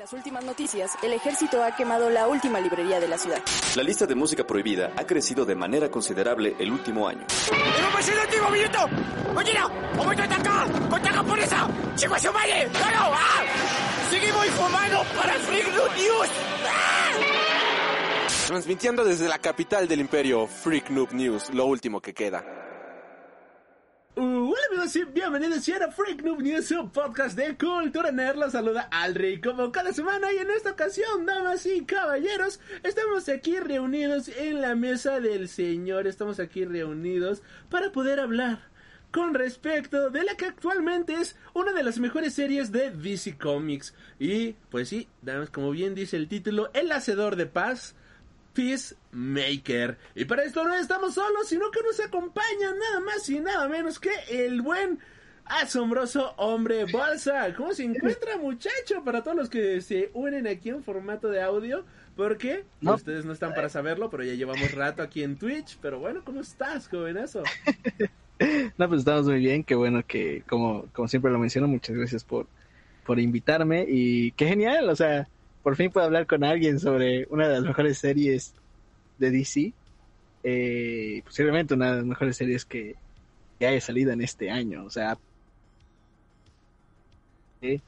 las últimas noticias, el ejército ha quemado la última librería de la ciudad. La lista de música prohibida ha crecido de manera considerable el último año. ¡Hemos el último minuto! ¡Oye, no! ¡Vamos a atacar! ¡Contra japonesa! ¡Chico su madre! ¡Claro! ¡Ah! ¡Seguimos informando para Freak News! ¡Ah! Transmitiendo desde la capital del imperio, Freak Noob News, lo último que queda. Amigos y bienvenidos a Freak Noob News, su podcast de cultura nerd. Los saluda Alri como cada semana y en esta ocasión, damas y caballeros, estamos aquí reunidos en la mesa del Señor. Estamos aquí reunidos para poder hablar con respecto de la que actualmente es una de las mejores series de DC Comics. Y pues sí, como bien dice el título, El Hacedor de Paz Peacemaker. Y para esto no estamos solos, sino que nos acompaña nada más y nada menos que el buen asombroso hombre bolsa. ¿Cómo se encuentra muchacho? Para todos los que se unen aquí en formato de audio. Porque ustedes no están para saberlo, pero ya llevamos rato aquí en Twitch. Pero bueno, ¿cómo estás, jovenazo? no, pues estamos muy bien. Qué bueno que, como, como siempre lo menciono, muchas gracias por, por invitarme. Y qué genial, o sea, por fin puedo hablar con alguien sobre una de las mejores series de DC. Eh, posiblemente una de las mejores series que, haya salido en este año. O sea, eh,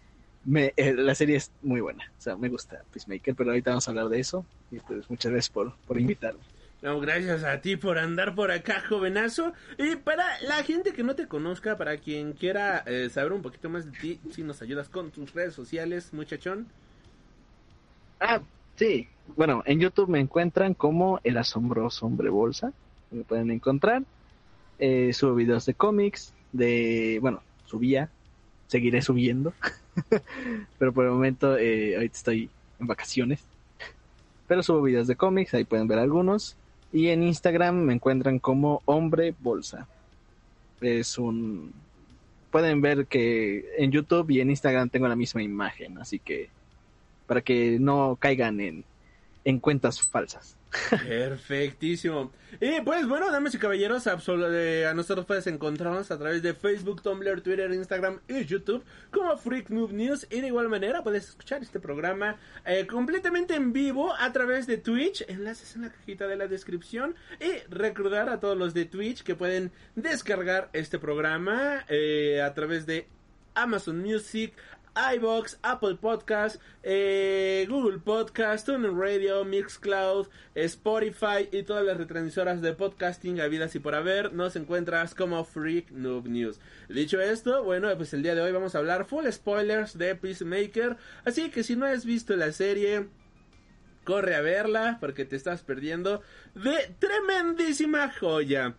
la serie es muy buena. O sea, me gusta Peacemaker, pero ahorita vamos a hablar de eso. Y pues muchas gracias por, por invitarme. No, gracias a ti por andar por acá, jovenazo. Y para la gente que no te conozca, para quien quiera eh, saber un poquito más de ti, si nos ayudas con tus redes sociales, muchachón. Ah, sí. Bueno, en YouTube me encuentran como El Asombroso Hombre Bolsa. Me pueden encontrar. Eh, subo videos de cómics, de, bueno, subía, seguiré subiendo. Pero por el momento, eh, ahorita estoy en vacaciones. Pero subo videos de cómics, ahí pueden ver algunos. Y en Instagram me encuentran como Hombre Bolsa. Es un... Pueden ver que en YouTube y en Instagram tengo la misma imagen, así que para que no caigan en, en cuentas falsas. Perfectísimo. Y pues bueno, damas y caballeros, eh, a nosotros puedes encontrarnos a través de Facebook, Tumblr, Twitter, Instagram y YouTube como Freak News. Y de igual manera puedes escuchar este programa eh, completamente en vivo a través de Twitch. Enlaces en la cajita de la descripción. Y recordar a todos los de Twitch que pueden descargar este programa eh, a través de Amazon Music, iBox, Apple Podcast, eh, Google Podcast, TuneIn Radio, Mixcloud, Spotify y todas las retransmisoras de podcasting habidas y por haber, nos encuentras como Freak Noob News. Dicho esto, bueno, pues el día de hoy vamos a hablar full spoilers de Peacemaker, así que si no has visto la serie, corre a verla porque te estás perdiendo de tremendísima joya.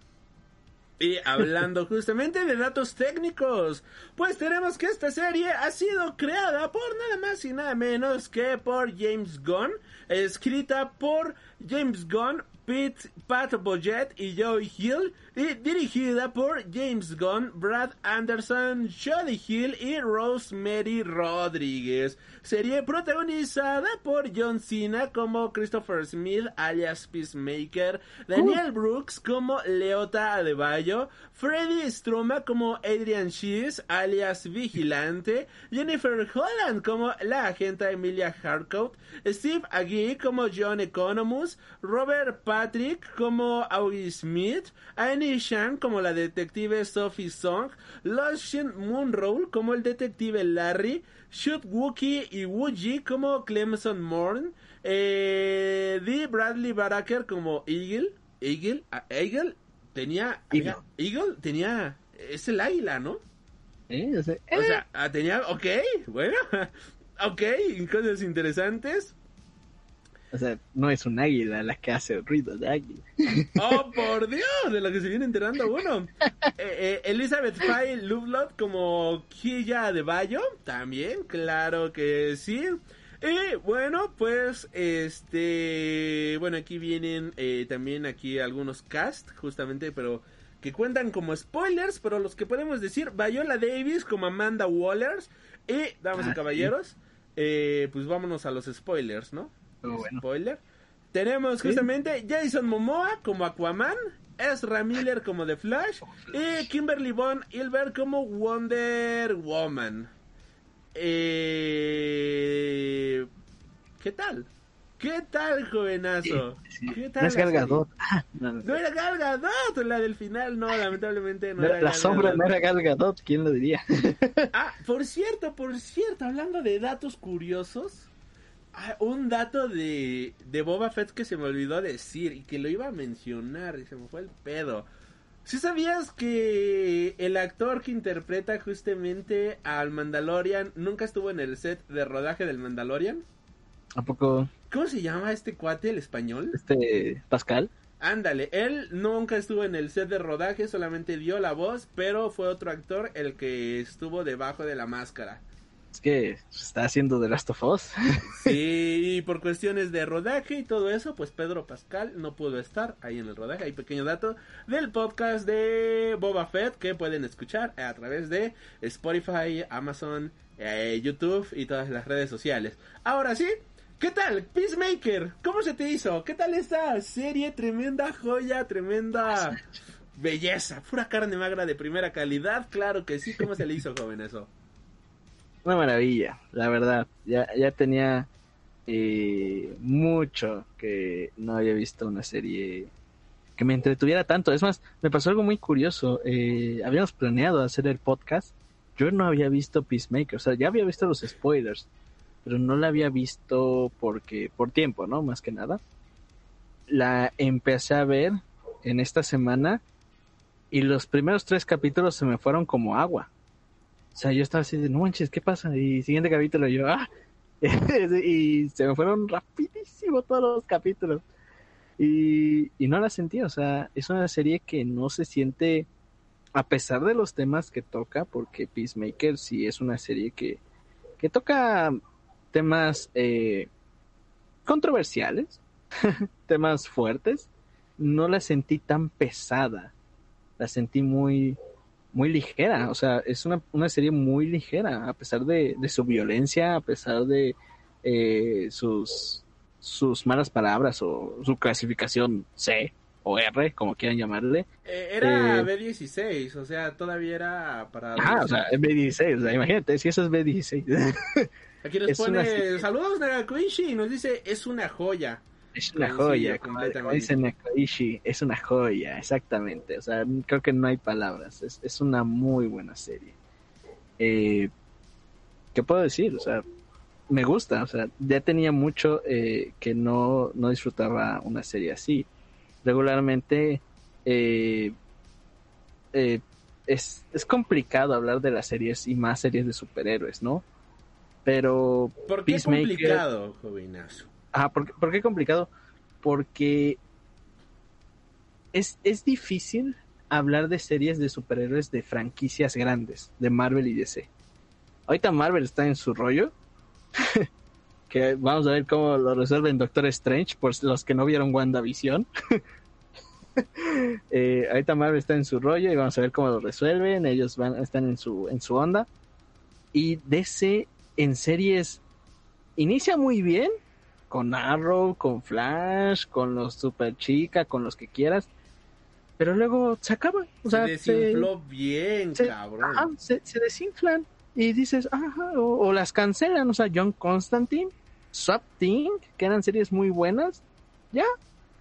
Y hablando justamente de datos técnicos, pues tenemos que esta serie ha sido creada por nada más y nada menos que por James Gunn, escrita por James Gunn, Pete, Pat Bojet y Joey Hill y dirigida por James Gunn, Brad Anderson, Jody Hill y Rosemary Rodríguez. Serie protagonizada por John Cena como Christopher Smith alias Peacemaker, Daniel. Brooks como Leota Adebayo, Freddy Stroma como Adrian Shees alias Vigilante, Jennifer Holland como la agente Emilia Harcourt, Steve Agee como John Economus, Robert Patrick como Augie Smith, Annie Shang como la detective Sophie Song, Lucien Moonroll como el detective Larry, Shoot Wookie y Wooji como Clemson Morn, eh, D. Bradley Baraker como Eagle, Eagle, ah, Eagle tenía, Eagle. Eagle tenía, es el águila, ¿no? Eh, o sea, ah, tenía, ok, bueno, ok, cosas interesantes. O sea, no es un águila la que hace ruido de águila. ¡Oh, por Dios! De lo que se viene enterando uno. Eh, eh, Elizabeth Fay Lovelot como Killa de Bayo. También, claro que sí. Y bueno, pues este. Bueno, aquí vienen eh, también aquí algunos cast, justamente, pero que cuentan como spoilers, pero los que podemos decir, Viola Davis como Amanda Wallers. Y, damas y ah, caballeros, pues vámonos a los spoilers, ¿no? Spoiler. Tenemos justamente Jason Momoa como Aquaman, Ezra Miller como The Flash y Kimberly Von Hilbert como Wonder Woman. Eh, ¿Qué tal? ¿Qué tal, jovenazo? Sí, ¿Qué no es la Gal serie? Gadot. Ah, no, no. No era Gal Gadot, la del final, no, lamentablemente no La, era la Gal sombra Gadot. no era Gal Gadot, ¿quién lo diría? Ah, por cierto, por cierto, hablando de datos curiosos, ah, un dato de, de Boba Fett que se me olvidó decir y que lo iba a mencionar y se me fue el pedo. ¿Sí sabías que el actor que interpreta justamente al Mandalorian nunca estuvo en el set de rodaje del Mandalorian? ¿A poco ¿Cómo se llama este cuate, el español? este Pascal? Ándale, él nunca estuvo en el set de rodaje, solamente dio la voz, pero fue otro actor el que estuvo debajo de la máscara. Es que se está haciendo The Last of Us. Sí, y por cuestiones de rodaje y todo eso, pues Pedro Pascal no pudo estar ahí en el rodaje. Hay pequeño dato del podcast de Boba Fett que pueden escuchar a través de Spotify, Amazon, eh, YouTube y todas las redes sociales. Ahora sí, ¿qué tal? Peacemaker, ¿cómo se te hizo? ¿Qué tal esta serie? Tremenda joya, tremenda belleza, pura carne magra de primera calidad. Claro que sí, ¿cómo se le hizo, joven, eso? Una maravilla, la verdad. Ya, ya tenía eh, mucho que no había visto una serie que me entretuviera tanto. Es más, me pasó algo muy curioso. Eh, habíamos planeado hacer el podcast. Yo no había visto Peacemaker, o sea, ya había visto los spoilers, pero no la había visto porque por tiempo, ¿no? Más que nada. La empecé a ver en esta semana y los primeros tres capítulos se me fueron como agua. O sea, yo estaba así de, no manches, ¿qué pasa? Y siguiente capítulo yo, ah, y se me fueron rapidísimo todos los capítulos. Y, y no la sentí, o sea, es una serie que no se siente, a pesar de los temas que toca, porque Peacemaker sí es una serie que, que toca temas eh, controversiales, temas fuertes, no la sentí tan pesada, la sentí muy, muy ligera, o sea, es una, una serie muy ligera, a pesar de, de su violencia, a pesar de eh, sus, sus malas palabras o su clasificación C o R, como quieran llamarle. Eh, era Eh, B16, o sea, todavía era para... Ah, o sea, es B16, o sea, imagínate, si eso es B16. Aquí nos es pone, una saludos Nagakuishi, y nos dice, es una joya. Es una joya, como, completamente. como dice Nakaishi, es una joya, exactamente. O sea, creo que no hay palabras. Es, es una muy buena serie. Eh, ¿Qué puedo decir? O sea, me gusta. O sea, ya tenía mucho eh, que no, no disfrutaba una serie así. Regularmente eh, eh, es, es complicado hablar de las series y más series de superhéroes, ¿no? Pero ¿Por qué Peacemaker- complicado, jovenazo? Ajá, ¿por, por qué complicado? Porque es, es difícil hablar de series de superhéroes de franquicias grandes, de Marvel y DC. Ahorita Marvel está en su rollo. que vamos a ver cómo lo resuelven Doctor Strange, por los que no vieron WandaVision. eh, ahorita Marvel está en su rollo y vamos a ver cómo lo resuelven. Ellos van, están en su, en su onda. Y DC en series inicia muy bien, con Arrow, con Flash, con los Super Chica, con los que quieras, pero luego se acaba, o sea, se se, desinfló bien, se- cabrón. se- se desinflan y dices, ajá, o, o las cancelan, o sea, John Constantine, Swap Thing, que eran series muy buenas, ya,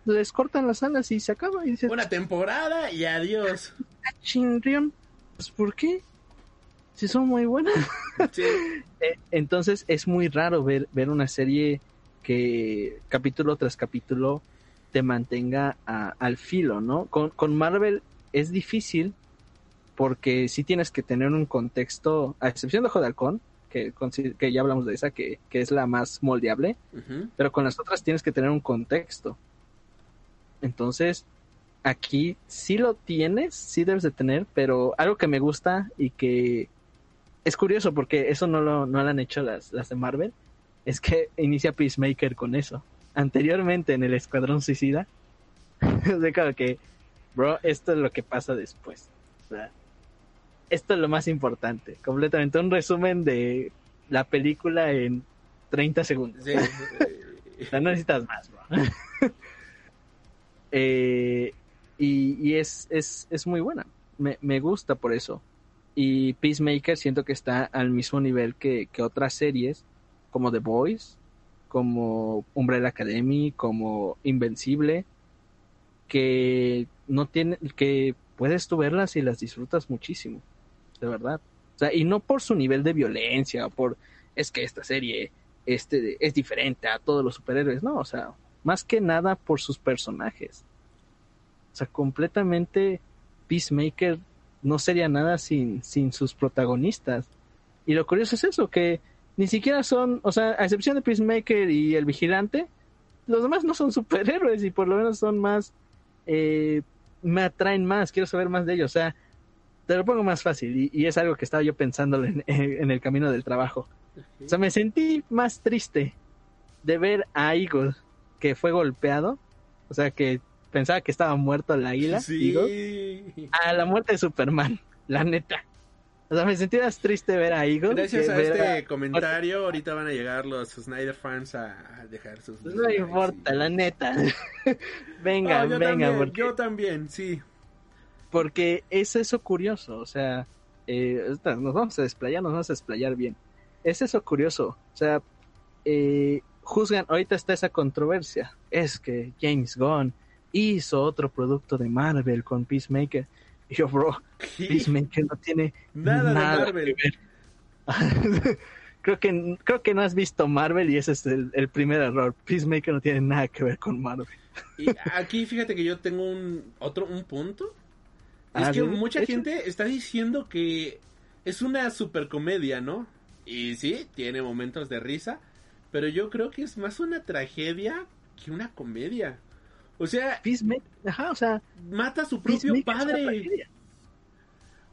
les cortan las alas y se acaba y dices, Una temporada y adiós. "Ah, chinrión, pues ¿por qué? Si son muy buenas. Sí. Eh, Entonces es muy raro ver, ver una serie que capítulo tras capítulo te mantenga a- al filo, ¿no? Con, con Marvel es difícil porque sí tienes que tener un contexto, a excepción de Ojo de Halcón, que, que ya hablamos de esa, que, que es la más moldeable, pero con las otras tienes que tener un contexto. Entonces, aquí sí lo tienes, sí debes de tener, pero algo que me gusta y que es curioso porque eso no lo, no lo han hecho las, las de Marvel, es que inicia Peacemaker con eso. Anteriormente en el Escuadrón Suicida, de como que, bro, esto es lo que pasa después. O sea, esto es lo más importante. Completamente un resumen de la película en 30 segundos. Sí. No necesitas más, bro. Eh, y y es, es, es muy buena. Me, me gusta por eso. Y Peacemaker siento que está al mismo nivel que, que otras series, como The Boys, como Umbrella Academy, como Invencible, que no tiene, que puedes tú verlas y las disfrutas muchísimo, de verdad. O sea, y no por su nivel de violencia, por es que esta serie este, es diferente a todos los superhéroes, no, o sea, más que nada por sus personajes. O sea, completamente Peacemaker no sería nada sin, sin sus protagonistas. Y lo curioso es eso, que ni siquiera son, o sea, a excepción de Peacemaker y el vigilante, los demás no son superhéroes y por lo menos son más, eh, me atraen más, quiero saber más de ellos. O sea, te lo pongo más fácil y, es algo que estaba yo pensando en, en, el camino del trabajo. O sea, me sentí más triste de ver a Eagle que fue golpeado, o sea, que pensaba que estaba muerto la águila, a la muerte de Superman, la neta. O sea, me sentí más triste ver a Eagle. Gracias a este comentario, ahorita van a llegar los Snyder fans a dejar sus... No importa, la neta. venga, venga. También, Yo también, sí. Porque es eso curioso, o sea, eh, nos vamos a desplayar, nos vamos a desplayar bien. Es eso curioso, o sea, eh, juzgan, ahorita está esa controversia, es que James Gunn hizo otro producto de Marvel con Peacemaker. Y yo, bro, Peacemaker no tiene nada, de Marvel. Que ver. creo que creo que no has visto Marvel y ese es el, primer error. Peacemaker no tiene nada que ver con Marvel. Y aquí fíjate que yo tengo un otro un punto. Es ah, que mucha gente está diciendo que es una super comedia, ¿no? Y sí, tiene momentos de risa, pero yo creo que es más una tragedia que una comedia. O sea, Peacemaker, ajá, o sea, mata a su propio padre.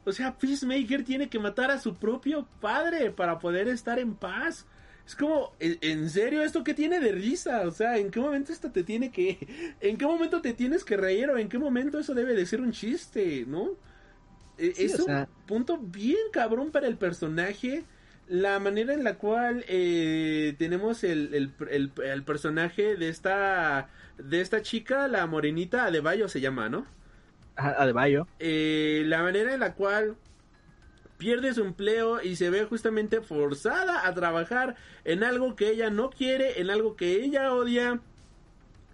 O sea, Peacemaker tiene que matar a su propio padre para poder estar en paz. Es como, ¿en serio esto qué tiene de risa? O sea, ¿en qué momento esto te tiene que... ¿En qué momento te tienes que reír o en qué momento eso debe de ser un chiste, ¿no? E, es un punto bien cabrón para el personaje. La manera en la cual eh, tenemos el, el, el, el personaje de esta de esta chica, la morenita Adebayo se llama, ¿no? Adebayo. Eh, la manera en la cual pierde su empleo y se ve justamente forzada a trabajar en algo que ella no quiere, en algo que ella odia,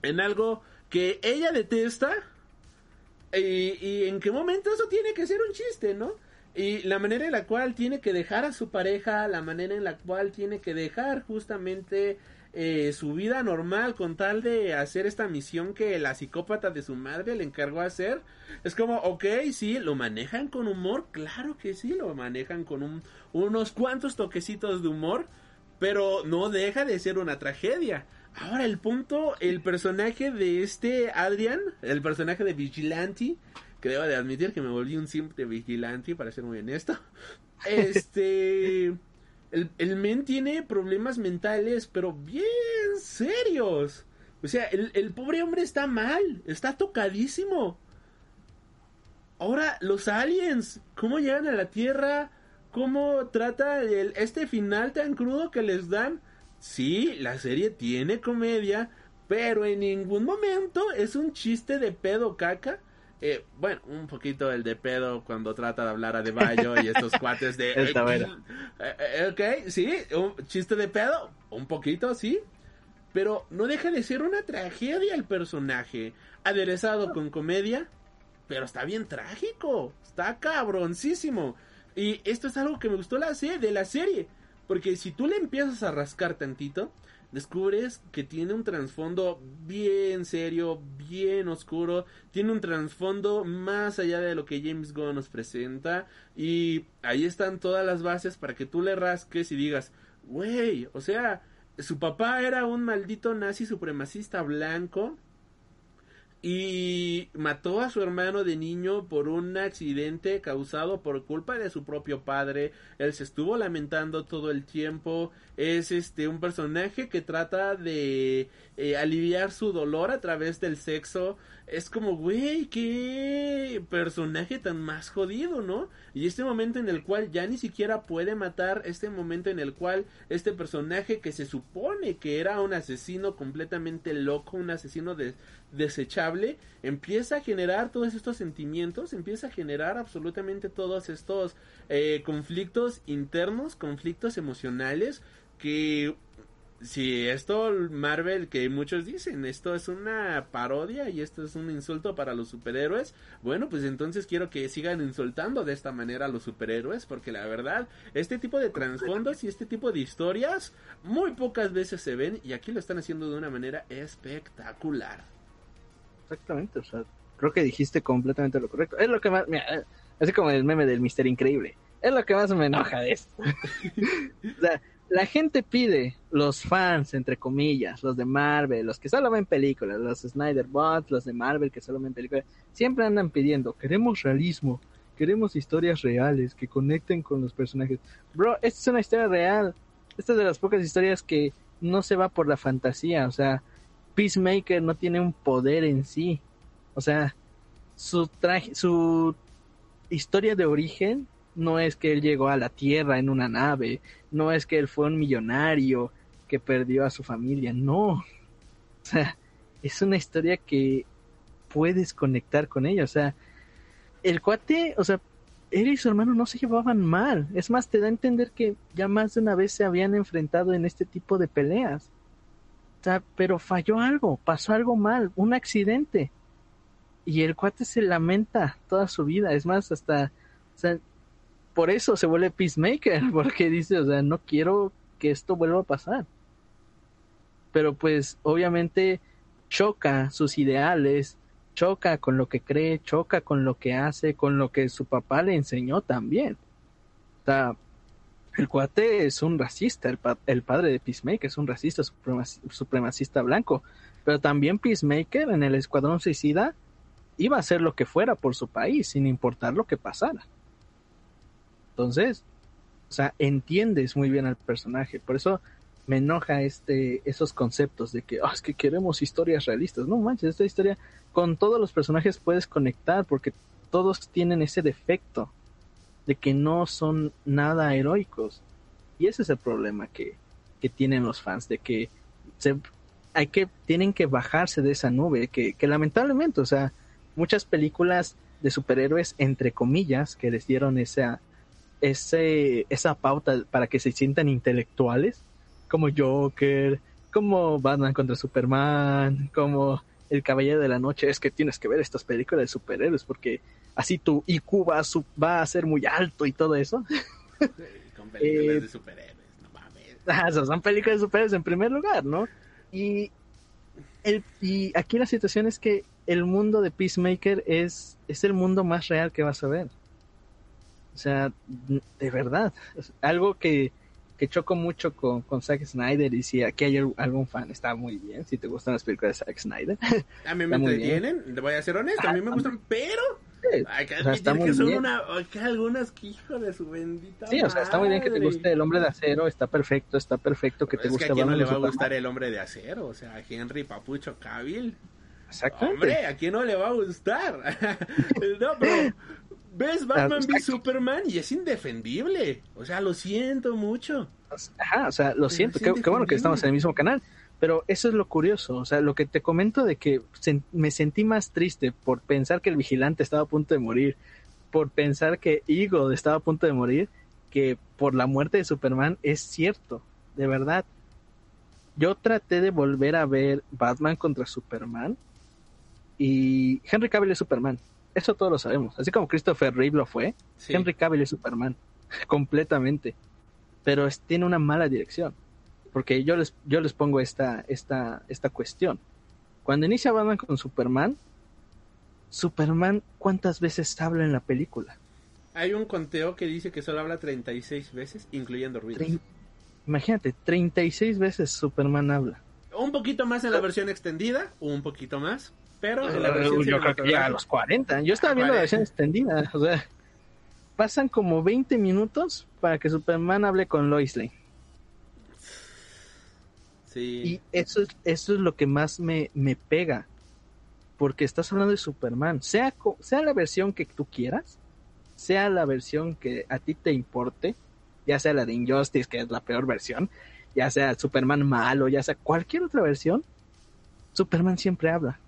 en algo que ella detesta. Y, y en qué momento eso tiene que ser un chiste, ¿no? Y la manera en la cual tiene que dejar a su pareja, la manera en la cual tiene que dejar justamente eh, su vida normal con tal de hacer esta misión que la psicópata de su madre le encargó hacer. Es como, ok, sí, lo manejan con humor, claro que sí, lo manejan con un, unos cuantos toquecitos de humor, pero no deja de ser una tragedia. Ahora el punto, el personaje de este Adrian, el personaje de Vigilante, que debo de admitir que me volví un simple Vigilante, para ser muy honesto. Este... El, men tiene problemas mentales, pero bien serios. O sea, el, pobre hombre está mal, está tocadísimo. Ahora, los aliens, ¿cómo llegan a la Tierra? ¿Cómo trata el, este final tan crudo que les dan? Sí, la serie tiene comedia, pero en ningún momento es un chiste de pedo caca. Eh, bueno, un poquito el de pedo cuando trata de hablar a De Bayo y estos cuates de... Está eh, eh, ok, sí, un chiste de pedo, un poquito, sí. Pero no deja de ser una tragedia el personaje, aderezado con comedia, pero está bien trágico, está cabroncísimo. Y esto es algo que me gustó la de la serie, porque si tú le empiezas a rascar tantito, descubres que tiene un trasfondo bien serio, bien oscuro, tiene un trasfondo más allá de lo que James Gunn nos presenta y ahí están todas las bases para que tú le rasques y digas, güey, o sea, su papá era un maldito nazi supremacista blanco y mató a su hermano de niño por un accidente causado por culpa de su propio padre. Él se estuvo lamentando todo el tiempo. Es este un personaje que trata de eh, aliviar su dolor a través del sexo es como, güey, qué personaje tan más jodido, ¿no? Y este momento en el cual ya ni siquiera puede matar, este momento en el cual este personaje que se supone que era un asesino completamente loco, un asesino desechable, empieza a generar todos estos sentimientos, empieza a generar absolutamente todos estos eh, conflictos internos, conflictos emocionales que si esto Marvel que muchos dicen, esto es una parodia y esto es un insulto para los superhéroes, bueno, pues entonces quiero que sigan insultando de esta manera a los superhéroes porque la verdad, este tipo de trasfondos y este tipo de historias muy pocas veces se ven y aquí lo están haciendo de una manera espectacular. Exactamente, o sea, creo que dijiste completamente lo correcto. Es lo que más, mira, así como el meme del Mister Increíble, es lo que más me enoja de esto. o sea, la gente pide, los fans, entre comillas, los de Marvel, los que solo ven películas, los Snyder Bots, los de Marvel que solo ven películas, siempre andan pidiendo, queremos realismo, queremos historias reales que conecten con los personajes. Bro, esta es una historia real. Esta es de las pocas historias que no se va por la fantasía, o sea, Peacemaker no tiene un poder en sí. O sea, su traje, su historia de origen no es que él llegó a la Tierra en una nave, no es que él fue un millonario que perdió a su familia, no. O sea, es una historia que puedes conectar con ella, o sea, el cuate, o sea, él y su hermano no se llevaban mal, es más, te da a entender que ya más de una vez se habían enfrentado en este tipo de peleas. O sea, pero falló algo, pasó algo mal, un accidente. Y el cuate se lamenta toda su vida, es más, hasta, o sea, por eso se vuelve Peacemaker, porque dice, o sea, no quiero que esto vuelva a pasar. Pero pues obviamente choca sus ideales, choca con lo que cree, choca con lo que hace, con lo que su papá le enseñó también. O sea, el cuate es un racista, el, el padre de Peacemaker es un racista supremacista blanco, pero también Peacemaker en el Escuadrón Suicida iba a hacer lo que fuera por su país, sin importar lo que pasara. Entonces, o sea, entiendes muy bien al personaje. Por eso me enoja este, esos conceptos de que, oh, es que queremos historias realistas. No manches, esta historia con todos los personajes puedes conectar porque todos tienen ese defecto de que no son nada heroicos. Y ese es el problema que, que tienen los fans, de que se, hay que, tienen que bajarse de esa nube, que, que lamentablemente, o sea, muchas películas de superhéroes, entre comillas, que les dieron esa, ese, esa pauta para que se sientan intelectuales, como Joker, como Batman contra Superman, como El Caballero de la Noche, es que tienes que ver estas películas de superhéroes porque así tu IQ va a, va a ser muy alto y todo eso. con películas de superhéroes, no mames. son películas de superhéroes en primer lugar, ¿no? Y, el, y aquí la situación es que el mundo de Peacemaker es, es el mundo más real que vas a ver. O sea, de verdad, algo que, que choco mucho con, con Zack Snyder y si aquí hay algún fan, está muy bien, si te gustan las películas de Zack Snyder. A mí me entretienen, te voy a ser honesto, a mí me gustan, pero que admitir que son una, algunas que hijo de su bendita Sí, o sea, está muy bien que te guste el hombre de acero, está perfecto, está perfecto que te guste es que a quién no le va a gustar el hombre de acero, o sea, Henry Papucho Cavill. Hombre, ¿a quién no le va a gustar? no, pero ves Batman v Superman y es indefendible. O sea, lo siento mucho. Ajá, o sea, lo siento. Qué, bueno que estamos en el mismo canal. Pero eso es lo curioso. O sea, lo que te comento de que me sentí más triste por pensar que el vigilante estaba a punto de morir, por pensar que Eagle estaba a punto de morir, que por la muerte de Superman es cierto, de verdad. Yo traté de volver a ver Batman contra Superman y Henry Cavill es Superman. Eso todos lo sabemos. Así como Christopher Reeve lo fue, Henry Cavill es Superman. completamente. Pero tiene una mala dirección. Porque yo les, yo les pongo esta, esta, esta cuestión. Cuando inicia Batman con Superman, Superman, ¿cuántas veces habla en la película? Hay un conteo que dice que solo habla 36 veces, incluyendo ruidos. Imagínate, 36 veces Superman habla. Un poquito más en la versión extendida, un poquito más, pero en la versión yo creo que llega a los 40. Yo estaba viendo la versión extendida. O sea, pasan como 20 minutos para que Superman hable con Lois Lane. Sí. Y eso es, eso es lo que más me, me pega. Porque estás hablando de Superman. Sea, sea la versión que tú quieras, sea la versión que a ti te importe, ya sea la de Injustice, que es la peor versión, ya sea Superman malo, ya sea cualquier otra versión, Superman siempre habla.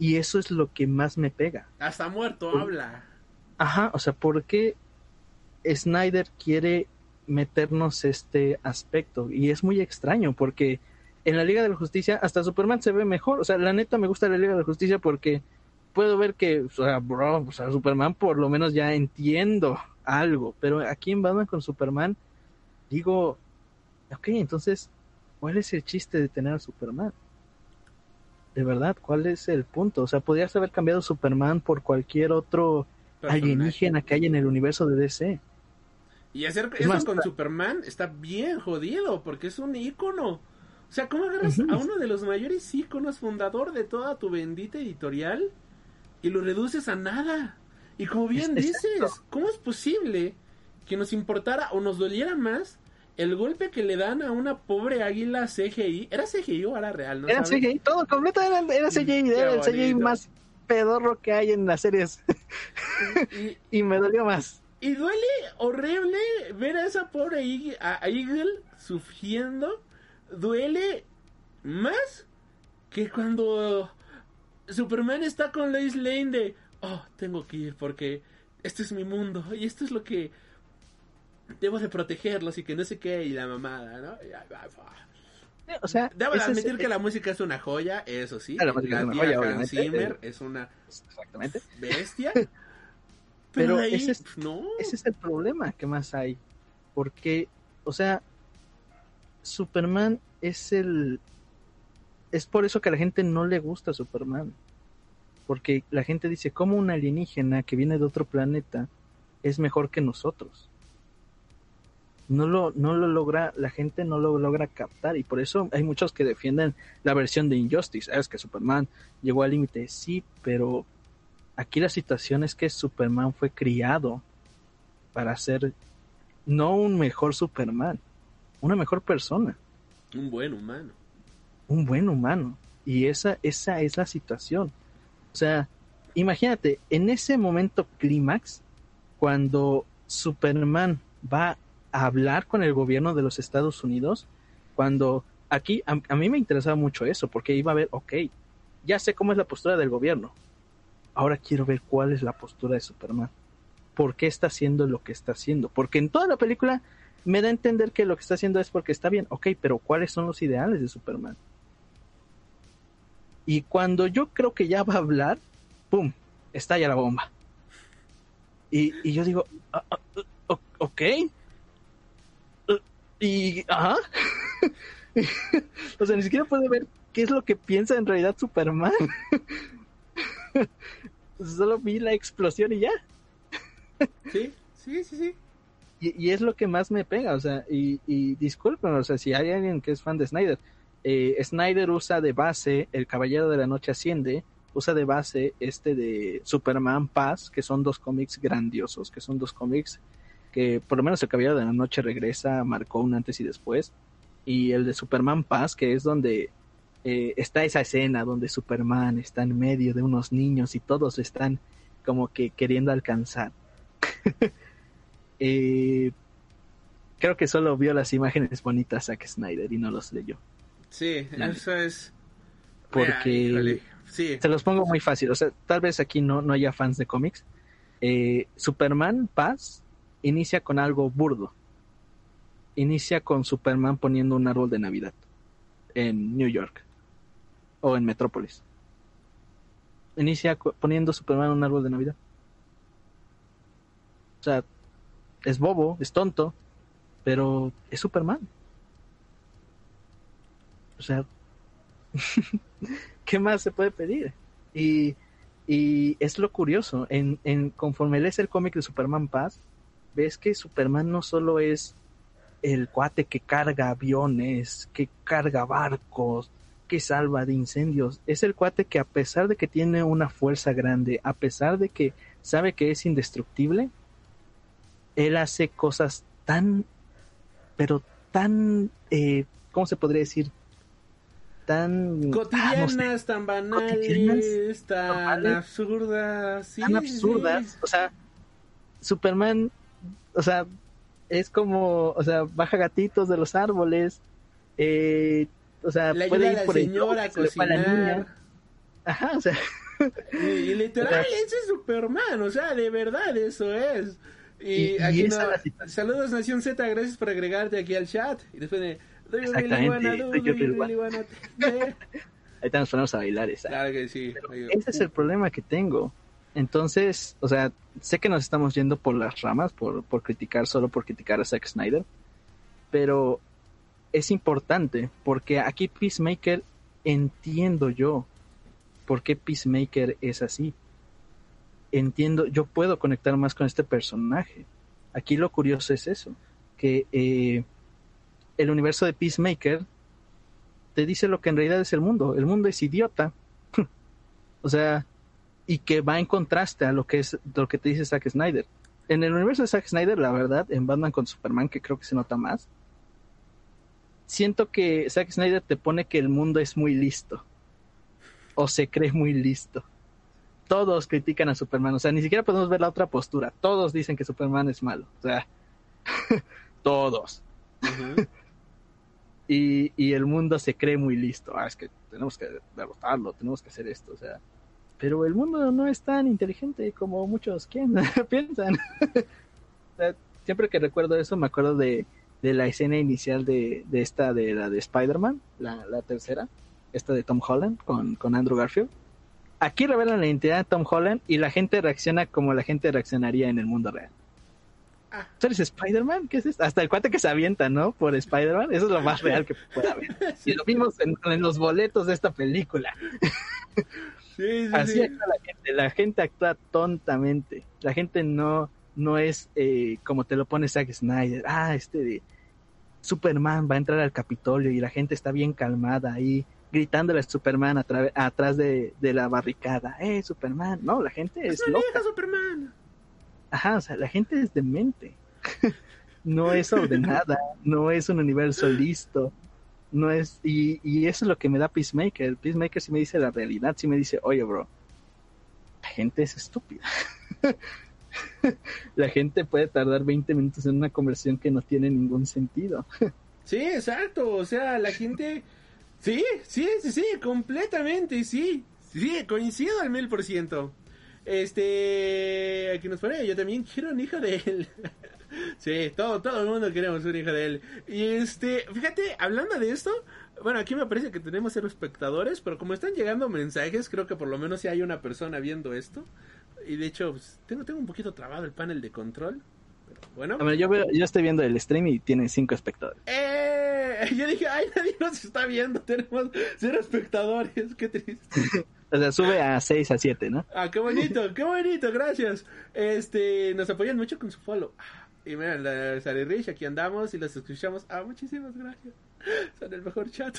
Y eso es lo que más me pega. Hasta muerto habla. Ajá, o sea, ¿por qué Snyder quiere meternos este aspecto. Y es muy extraño porque en la Liga de la Justicia hasta Superman se ve mejor. O sea, la neta me gusta la Liga de la Justicia porque puedo ver que, o sea, bro, o sea, Superman por lo menos ya entiendo algo. Pero aquí en Batman con Superman digo, ok, entonces, ¿cuál es el chiste de tener a Superman? De verdad, ¿cuál es el punto? O sea, podrías haber cambiado Superman por cualquier otro Personaje. alienígena que hay en el universo de DC. Y hacer Es eso más, con Superman está bien jodido, porque es un ícono. O sea, ¿cómo agarras a uno de los mayores íconos, fundador de toda tu bendita editorial, y lo reduces a nada? Y como bien Es- dices, exacto. ¿cómo es posible que nos importara o nos doliera más el golpe que le dan a una pobre águila CGI? ¿Era CGI o era real? ¿No Era sabes? CGI, todo completo era, era CGI, Qué era el CGI más pedorro que hay en las series. Y, y me dolió más. Y duele horrible ver a esa pobre Eagle, a Eagle sufriendo. Duele más que cuando Superman está con Lois Lane de, oh, tengo que ir porque este es mi mundo y esto es lo que debo de protegerlos y que no sé qué y la mamada, ¿no? Ah. O sea, Debo de ese es- admitir que la música es una joya, eso sí. Ah, la música es una joya, Hans. Zimmer es una Exactamente. bestia. Pero Pero, ahí, ese es- no. Ese es el problema que más hay. Porque, o sea, Superman es el... Es por eso que a la gente no le gusta Superman. Porque la gente dice, ¿cómo un alienígena que viene de otro planeta es mejor que nosotros? No lo, no lo logra, la gente no lo logra captar y por eso hay muchos que defienden la versión de Injustice. Ah, Es que Superman llegó al límite, sí, pero aquí la situación es que Superman fue criado para ser no un mejor Superman, una mejor persona, Un buen humano. un buen humano. Y esa, esa es la situación. O sea, imagínate, en ese momento clímax, cuando Superman va hablar con el gobierno de los Estados Unidos, cuando aquí a, a mí me interesaba mucho eso, porque iba a ver, ok, ya sé cómo es la postura del gobierno, ahora quiero ver cuál es la postura de Superman. ¿Por qué está haciendo lo que está haciendo? Porque en toda la película me da a entender que lo que está haciendo es porque está bien, ok, pero ¿cuáles son los ideales de Superman? Y cuando yo creo que ya va a hablar, ¡pum! Estalla la bomba. Y, y yo digo, "Ah, ah, ok. Y, ajá. o sea, ni siquiera puede ver qué es lo que piensa en realidad Superman. Solo vi la explosión y ya. Sí, sí, sí, sí. Y, y es lo que más me pega, o sea, y, y disculpen, o sea, si hay alguien que es fan de Snyder, eh, Snyder usa de base El Caballero de la Noche Asciende, usa de base este de Superman Paz, que son dos cómics grandiosos, que son dos cómics que por lo menos El Caballero de la Noche regresa, marcó un antes y después, y el de Superman Paz, que es donde eh, está esa escena donde Superman está en medio de unos niños y todos están como que queriendo alcanzar. Eh, creo que solo vio las imágenes bonitas Zack Snyder y no los leyó. Sí, eso es. Porque- Sí, Se los pongo muy fácil, o sea, tal vez aquí no, no haya fans de cómics. Eh, Superman Paz inicia con algo burdo. Inicia con Superman poniendo un árbol de Navidad en New York o en Metrópolis. Inicia poniendo Superman un árbol de Navidad. O sea, es bobo, es tonto, pero es Superman. O sea, ¿qué más se puede pedir? Y, y es lo curioso, en, en conforme lees el cómic de Superman Paz, ves que Superman no solo es el cuate que carga aviones, que carga barcos, que salva de incendios, es el cuate que a pesar de que tiene una fuerza grande, a pesar de que sabe que es indestructible, él hace cosas tan, pero tan, eh, ¿cómo se podría decir? Tan... ah, no sé, cotidianas, tan banales, Cotidianas, tan normales, absurdas. Sí, tan absurdas. sí. O sea, Superman, o sea, es como, o sea, baja gatitos de los árboles, eh, o sea, Le puede a ir la por el señora a le fue a la cocinar. niña. Ajá, o sea, Y, y literal, ese es Superman, o sea, de verdad, eso es. Y, Y- y aquí esa no- saludos Nación Z, gracias por agregarte aquí al chat. Y después de Do you really Exactamente, do? Ahorita nos ponemos a bailar esa. Claro que sí. Ese es el problema que tengo. Entonces, o sea, sé que nos estamos yendo por las ramas, por, por criticar, solo por criticar a Zack Snyder, pero es importante porque aquí Peacemaker entiendo yo por qué Peacemaker es así. Entiendo, yo puedo conectar más con este personaje. Aquí lo curioso es eso, que eh, el universo de Peacemaker te dice lo que en realidad es el mundo. El mundo es idiota. o sea, y que va en contraste a lo que es lo que te dice Zack Snyder. En el universo de Zack Snyder, la verdad, en Batman con Superman, que creo que se nota más, siento que Zack Snyder te pone que el mundo es muy listo. O se cree muy listo. Todos critican a Superman. O sea, ni siquiera podemos ver la otra postura. Todos dicen que Superman es malo. O sea, todos. y, y el mundo se cree muy listo. Ah, es que tenemos que derrotarlo, tenemos que hacer esto, o sea. Pero el mundo no es tan inteligente como muchos piensan. O sea, siempre que recuerdo eso, me acuerdo de, de la escena inicial de, de esta, de la de Spider-Man, la, la tercera, esta de Tom Holland con, con Andrew Garfield. Aquí revelan la identidad de Tom Holland y la gente reacciona como la gente reaccionaría en el mundo real. Ah. ¿Tú eres Spider-Man? ¿Qué es esto? Hasta el cuate que se avienta, ¿no? Por Spider-Man. Eso es lo más real que puede haber. Y lo vimos en, en los boletos de esta película. Sí, sí, Así sí. actúa la gente. La gente actúa tontamente. La gente no, no es eh, como te lo pone Zack Snyder. Ah, este de Superman va a entrar al Capitolio y la gente está bien calmada ahí gritándole a Superman a atrás de, de la barricada. ¡Eh, Superman! No, la gente es Es loca. vieja Superman. Ajá, o sea, la gente es demente. no es ordenada, no es un universo listo. No es, y, y eso es lo que me da Peacemaker. Peacemaker sí me dice la realidad, sí me dice, oye, bro, la gente es estúpida. la gente puede tardar 20 minutos en una conversación que no tiene ningún sentido. Sí, exacto. O sea, la gente. Sí, sí, sí, sí, completamente, sí. Sí, coincido al mil por ciento. Este. Aquí nos pone, yo también quiero un hijo de él. sí, todo, todo el mundo queremos un hijo de él. Y este, fíjate, hablando de esto. Bueno, aquí me parece que tenemos cero espectadores, pero como están llegando mensajes, creo que por lo menos si hay una persona viendo esto. Y de hecho, pues, tengo, tengo un poquito trabado el panel de control. Pero bueno. A ver, yo, veo- yo estoy viendo el stream y tiene 5 espectadores. ¡Eh! Yo dije, ay, nadie nos está viendo, tenemos cero espectadores, qué triste. O sea, sube a 6 a 7, ¿no? Ah, qué bonito, qué bonito, gracias. Este, nos apoyan mucho con su follow. Y miren, Sally Rich, aquí andamos y los escuchamos. Ah, muchísimas gracias. Son el mejor chat.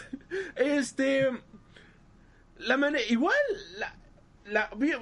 Este, la manera, igual,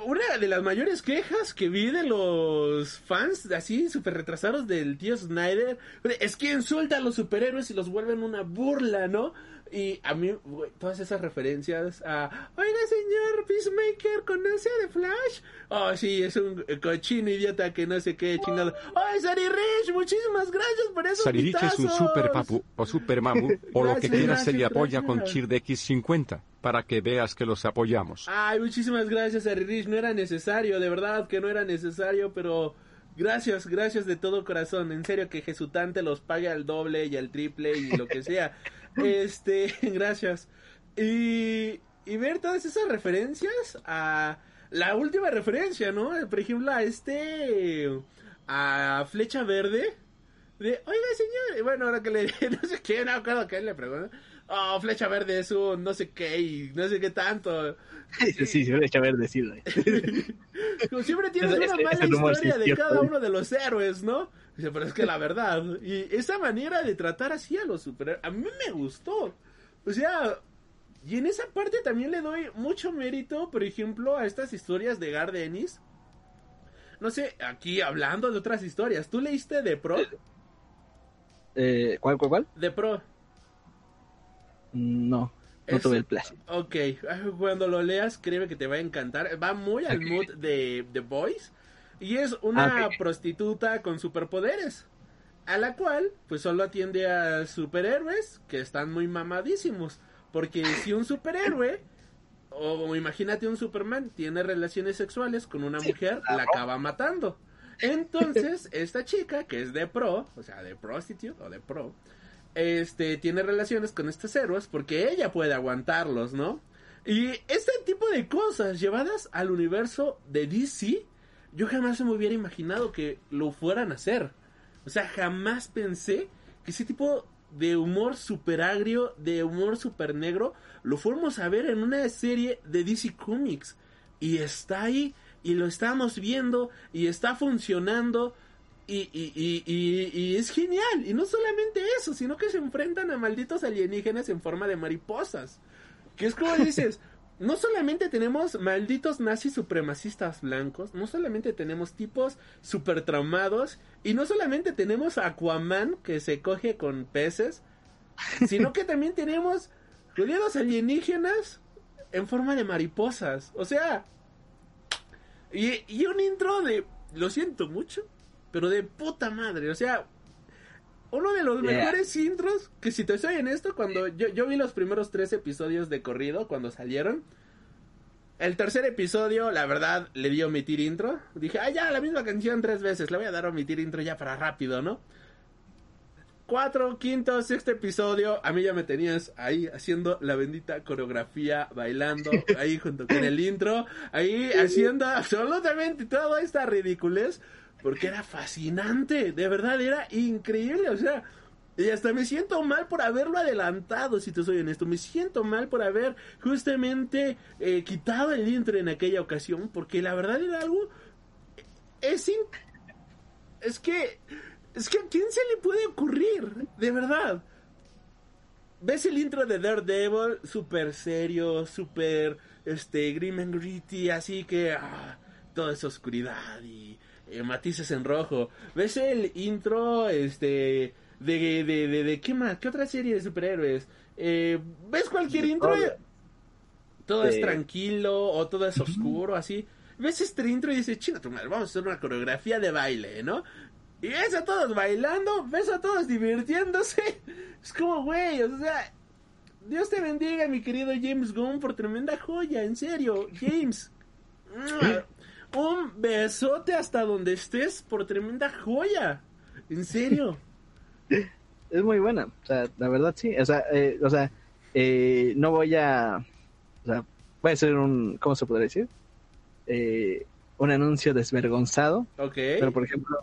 una de las mayores quejas que vi de los fans así súper retrasados del tío Snyder es que insulta a los superhéroes y los vuelven una burla, ¿no? Y a mí, güey, todas esas referencias a, oiga señor Peacemaker, ¿conoce a The Flash? Oh, sí, es un cochino idiota que no sé qué chingado. ¡Ay, Sari Rich! Muchísimas gracias por esos Saririch es un super papu o super mamu o lo que quieras se le apoya con de X50 para que veas que los apoyamos. Ay, muchísimas gracias, Harry Rich. No era necesario, de verdad que no era necesario, pero gracias, gracias de todo corazón. En serio, que Jesutante los pague al doble y al triple y lo que sea. este, gracias. Y, y ver todas esas referencias a la última referencia, ¿no? Por ejemplo, a este. a Flecha Verde. De, oiga, señor. Bueno, ahora que le. No sé qué, no acuerdo que le pregunta. Oh, Flecha Verde es un no sé qué y no sé qué tanto. Sí, sí, sí, debería haber decirlo. Como siempre tienes una mala sí historia de cierto, cada uno de los héroes, ¿no? Dice, pero es que la verdad. Y esa manera de tratar así a los superhéroes, a mí me gustó. O sea, y en esa parte también le doy mucho mérito, por ejemplo, a estas historias de Gar Dennis. No sé, aquí hablando de otras historias. ¿Tú leíste de Pro? Eh, ¿Cuál, cuál, cuál? De Pro. No, no Es- tuve el placer. Ok, cuando lo leas, créeme que te va a encantar. Va muy al mood de The Boys. Y es una Ah, prostituta con superpoderes. A la cual, pues solo atiende a superhéroes que están muy mamadísimos. Porque si un superhéroe, o imagínate un Superman, tiene relaciones sexuales con una mujer, la acaba matando. Entonces, esta chica, que es de pro, o sea, de prostitute o de pro, este, tiene relaciones con estos héroes porque ella puede aguantarlos, ¿no? Y este tipo de cosas llevadas al universo de DC, yo jamás me hubiera imaginado que lo fueran a hacer. O sea, jamás pensé que ese tipo de humor super agrio, de humor super negro, lo fuéramos a ver en una serie de DC Comics. Y está ahí, y lo estamos viendo, y está funcionando, y, y, y, y, y es genial. Y no solamente eso, sino que se enfrentan a malditos alienígenas en forma de mariposas. Que es como dices, no solamente tenemos malditos nazis supremacistas blancos, no solamente tenemos tipos super traumados, y no solamente tenemos Aquaman que se coge con peces, sino que también tenemos alienígenas en forma de mariposas. O sea, y, y un intro de, lo siento mucho, pero de puta madre. O sea, uno de los Yeah. mejores intros, que si te soy en esto, cuando yo, yo vi los primeros tres episodios de corrido, cuando salieron, el tercer episodio, la verdad, le di omitir intro. Dije, ah, ya, la misma canción tres veces, le voy a dar omitir intro ya para rápido, ¿no? Cuatro, quinto, sexto episodio, a mí ya me tenías ahí haciendo la bendita coreografía, bailando, ahí junto con el intro, ahí haciendo absolutamente toda esta ridiculez, porque era fascinante, de verdad, era increíble, o sea, y hasta me siento mal por haberlo adelantado, si te soy honesto, me siento mal por haber justamente eh, quitado el intro en aquella ocasión, porque la verdad era algo, es, in- es que, es que a quién se le puede ocurrir, de verdad. ves el intro de Daredevil, súper serio, súper este, grim and gritty, así que ah, toda esa oscuridad y eh, matices en rojo. Ves el intro, este, de, de, de, de ¿qué más? ¿Qué otra serie de superhéroes? Eh, ¿Ves cualquier intro? Todo es tranquilo o todo es oscuro, así. Ves este intro y dices, chinga tu madre, vamos a hacer una coreografía de baile, ¿no? Y ves a todos bailando, ves a todos divirtiéndose. Es como, güey, o sea, Dios te bendiga, mi querido James Gunn, por tremenda joya, en serio, James. Un besote hasta donde estés por tremenda joya. En serio. es muy buena. O sea, la verdad sí. O sea, eh, o sea eh, no voy a. O sea, voy a hacer un. ¿Cómo se podría decir? Eh, un anuncio desvergonzado. Ok. Pero, por ejemplo,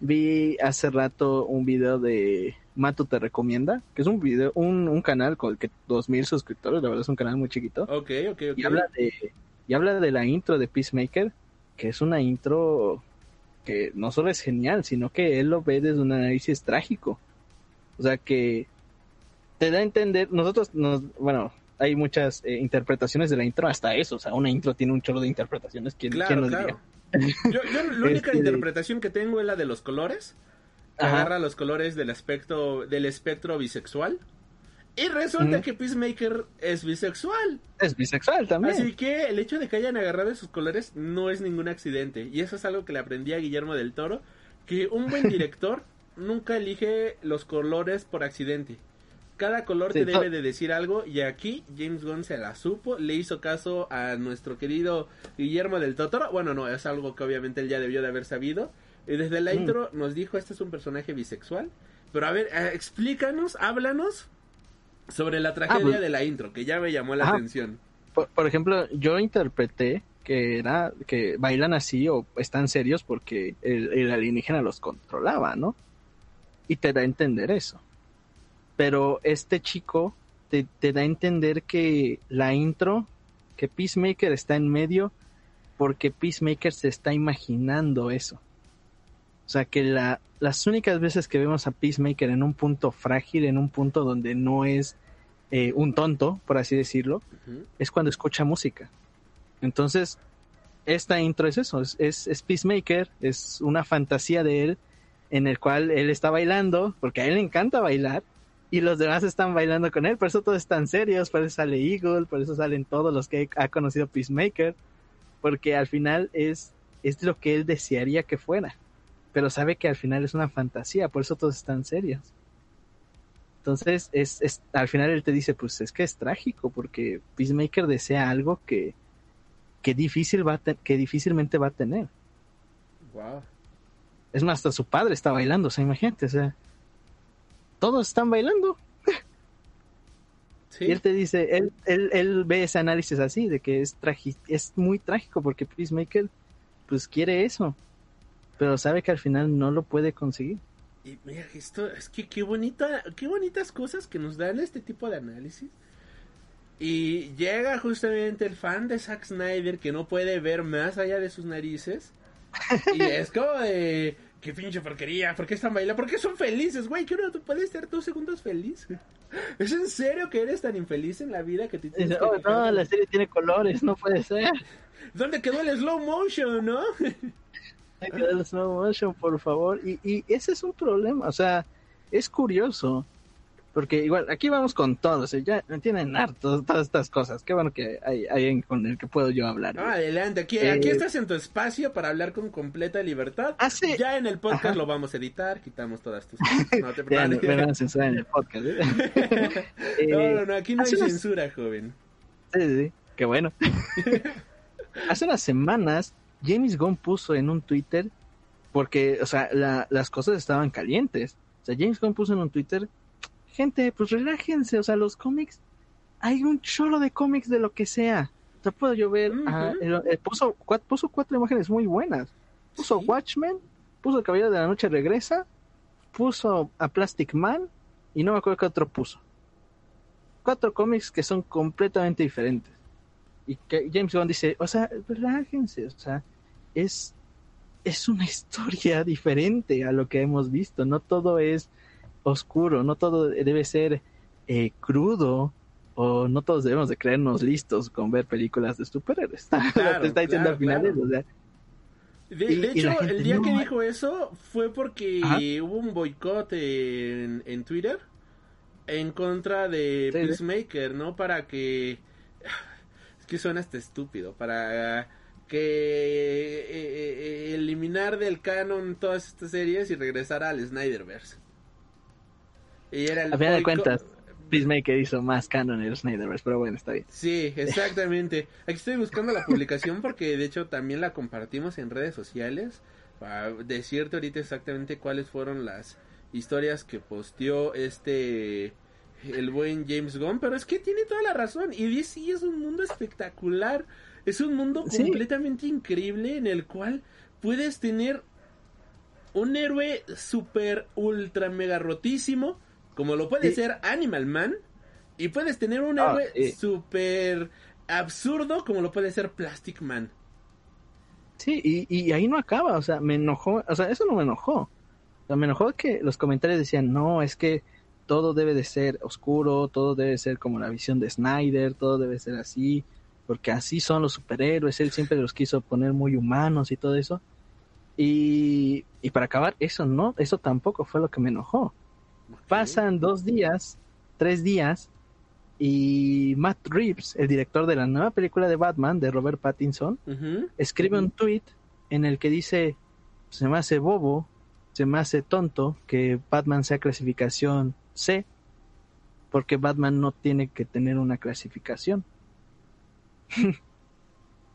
vi hace rato un video de Mato Te Recomienda, que es un video, un, un canal con el que 2000 suscriptores, la verdad es un canal muy chiquito. Ok, ok, ok. Y habla de y habla de la intro de Peacemaker, que es una intro que no solo es genial, sino que él lo ve desde un análisis trágico. O sea que te da a entender, nosotros nos, bueno, hay muchas eh, interpretaciones de la intro, hasta eso, o sea, una intro tiene un chorro de interpretaciones, ¿quién, quién Claro, lo claro. diría? Yo, yo la única Este- interpretación que tengo es la de los colores. Ajá. agarra los colores del aspecto, del espectro bisexual. Y resulta que Peacemaker es bisexual. Es bisexual también. Así que el hecho de que hayan agarrado esos colores no es ningún accidente. Y eso es algo que le aprendí a Guillermo del Toro. Que un buen director nunca elige los colores por accidente. Cada color Sí, te debe de decir algo. Y aquí James Gunn se la supo. Le hizo caso a nuestro querido Guillermo del Totoro. Bueno, no, es algo que obviamente él ya debió de haber sabido. Y desde la Mm. intro nos dijo, este es un personaje bisexual. Pero a ver, eh, explícanos, háblanos sobre la tragedia pues- de la intro, que ya me llamó la atención. por, por ejemplo, yo interpreté que era que bailan así o están serios porque el, el alienígena los controlaba, ¿no? Y te da a entender eso. Pero este chico te, te da a entender que la intro, que Peacemaker está en medio porque Peacemaker se está imaginando eso. O sea que la, las únicas veces que vemos a Peacemaker en un punto frágil, en un punto donde no es eh, un tonto, por así decirlo, es cuando escucha música. Entonces, esta intro es eso, es, es, es Peacemaker, es una fantasía de él en el cual él está bailando, porque a él le encanta bailar, y los demás están bailando con él, por eso todos están serios, por eso sale Eagle, por eso salen todos los que ha conocido Peacemaker, porque al final es, es lo que él desearía que fuera, pero sabe que al final es una fantasía, por eso todos están serios. Entonces, es, es, al final él te dice, pues es que es trágico, porque Peacemaker desea algo que, que, difícil va a te- que difícilmente va a tener. Wow. Es más, hasta su padre está bailando, o sea, imagínate, o sea, todos están bailando. Sí. Y él te dice, él, él, él ve ese análisis así, de que es, tragi- es muy trágico porque Peacemaker pues quiere eso, pero sabe que al final no lo puede conseguir. Y mira, esto es que qué bonita, qué bonitas cosas que nos dan este tipo de análisis. Y llega justamente el fan de Zack Snyder que no puede ver más allá de sus narices. Y es como de, qué pinche porquería, ¿por qué están bailando? ¿Por qué son felices, güey? ¿Qué hora tú puedes estar dos segundos feliz? ¿Es en serio que eres tan infeliz en la vida que te tienes que oh, quejar no, la serie tiene colores, no puede ser. ¿Dónde quedó el slow motion, no? Slow motion, por favor. Y, y ese es un problema, o sea, es curioso. Porque igual, aquí vamos con todo, o sea, ya me tienen hartos todas estas cosas. Qué bueno que hay alguien con el que puedo yo hablar. No, adelante, aquí, Eh, aquí estás en tu espacio para hablar con completa libertad. Ah, sí. Ya en el podcast Ajá. lo vamos a editar, quitamos todas tus cosas. No te preocupes. me van a censurar en el podcast. ¿eh? No, Eh, no, no, aquí no hay unas- censura, joven. Sí, sí, sí, qué bueno. Hace unas semanas, James Gunn puso en un Twitter, porque, o sea, la- las cosas estaban calientes. O sea, James Gunn puso en un Twitter, gente, pues relájense, o sea, los cómics, hay un chorro de cómics de lo que sea. O sea, puedo yo ver, eh, eh, puso, cua- puso cuatro imágenes muy buenas. Puso Sí. Watchmen, puso El Caballero de la Noche Regresa, puso a Plastic Man, y no me acuerdo qué otro puso cuatro cómics que son completamente diferentes. Y que James Gunn dice, o sea, relájense, o sea, es, es una historia diferente a lo que hemos visto, no todo es oscuro, no todo debe ser eh, crudo, o no todos debemos de creernos listos con ver películas de superhéroes. Claro, Te está diciendo claro, al final claro. eso, o sea, De, Y- de hecho, el día no, que dijo eso fue porque Ajá. hubo un boicot en, en Twitter en contra de Sí. Peacemaker, ¿no? Para que... Es que suena hasta estúpido, para que eh, eh, eliminar del canon todas estas series y regresar al Snyderverse. Y era el a final de cuentas, Peacemaker hizo más canon en el Snyderverse, pero bueno, está bien. Sí, exactamente. Aquí estoy buscando la publicación porque de hecho también la compartimos en redes sociales para decirte ahorita exactamente cuáles fueron las historias que posteó este el buen James Gunn, pero es que tiene toda la razón y DC es un mundo espectacular, es un mundo Sí. completamente increíble en el cual puedes tener un héroe super ultra mega rotísimo como lo puede Sí. ser Animal Man y puedes tener un Ah, héroe sí. super absurdo como lo puede ser Plastic Man. Sí, y, y ahí no acaba, o sea, me enojó, o sea, eso no me enojó. O sea, me enojó que los comentarios decían, no, es que todo debe de ser oscuro, todo debe ser como la visión de Snyder, todo debe ser así, porque así son los superhéroes, él siempre los quiso poner muy humanos y todo eso. Y, y para acabar, eso no, eso tampoco fue lo que me enojó. Pasan dos días, tres días, y Matt Reeves, el director de la nueva película de Batman de Robert Pattinson, escribe un tweet en el que dice se me hace bobo, se me hace tonto que Batman sea clasificación C, porque Batman no tiene que tener una clasificación.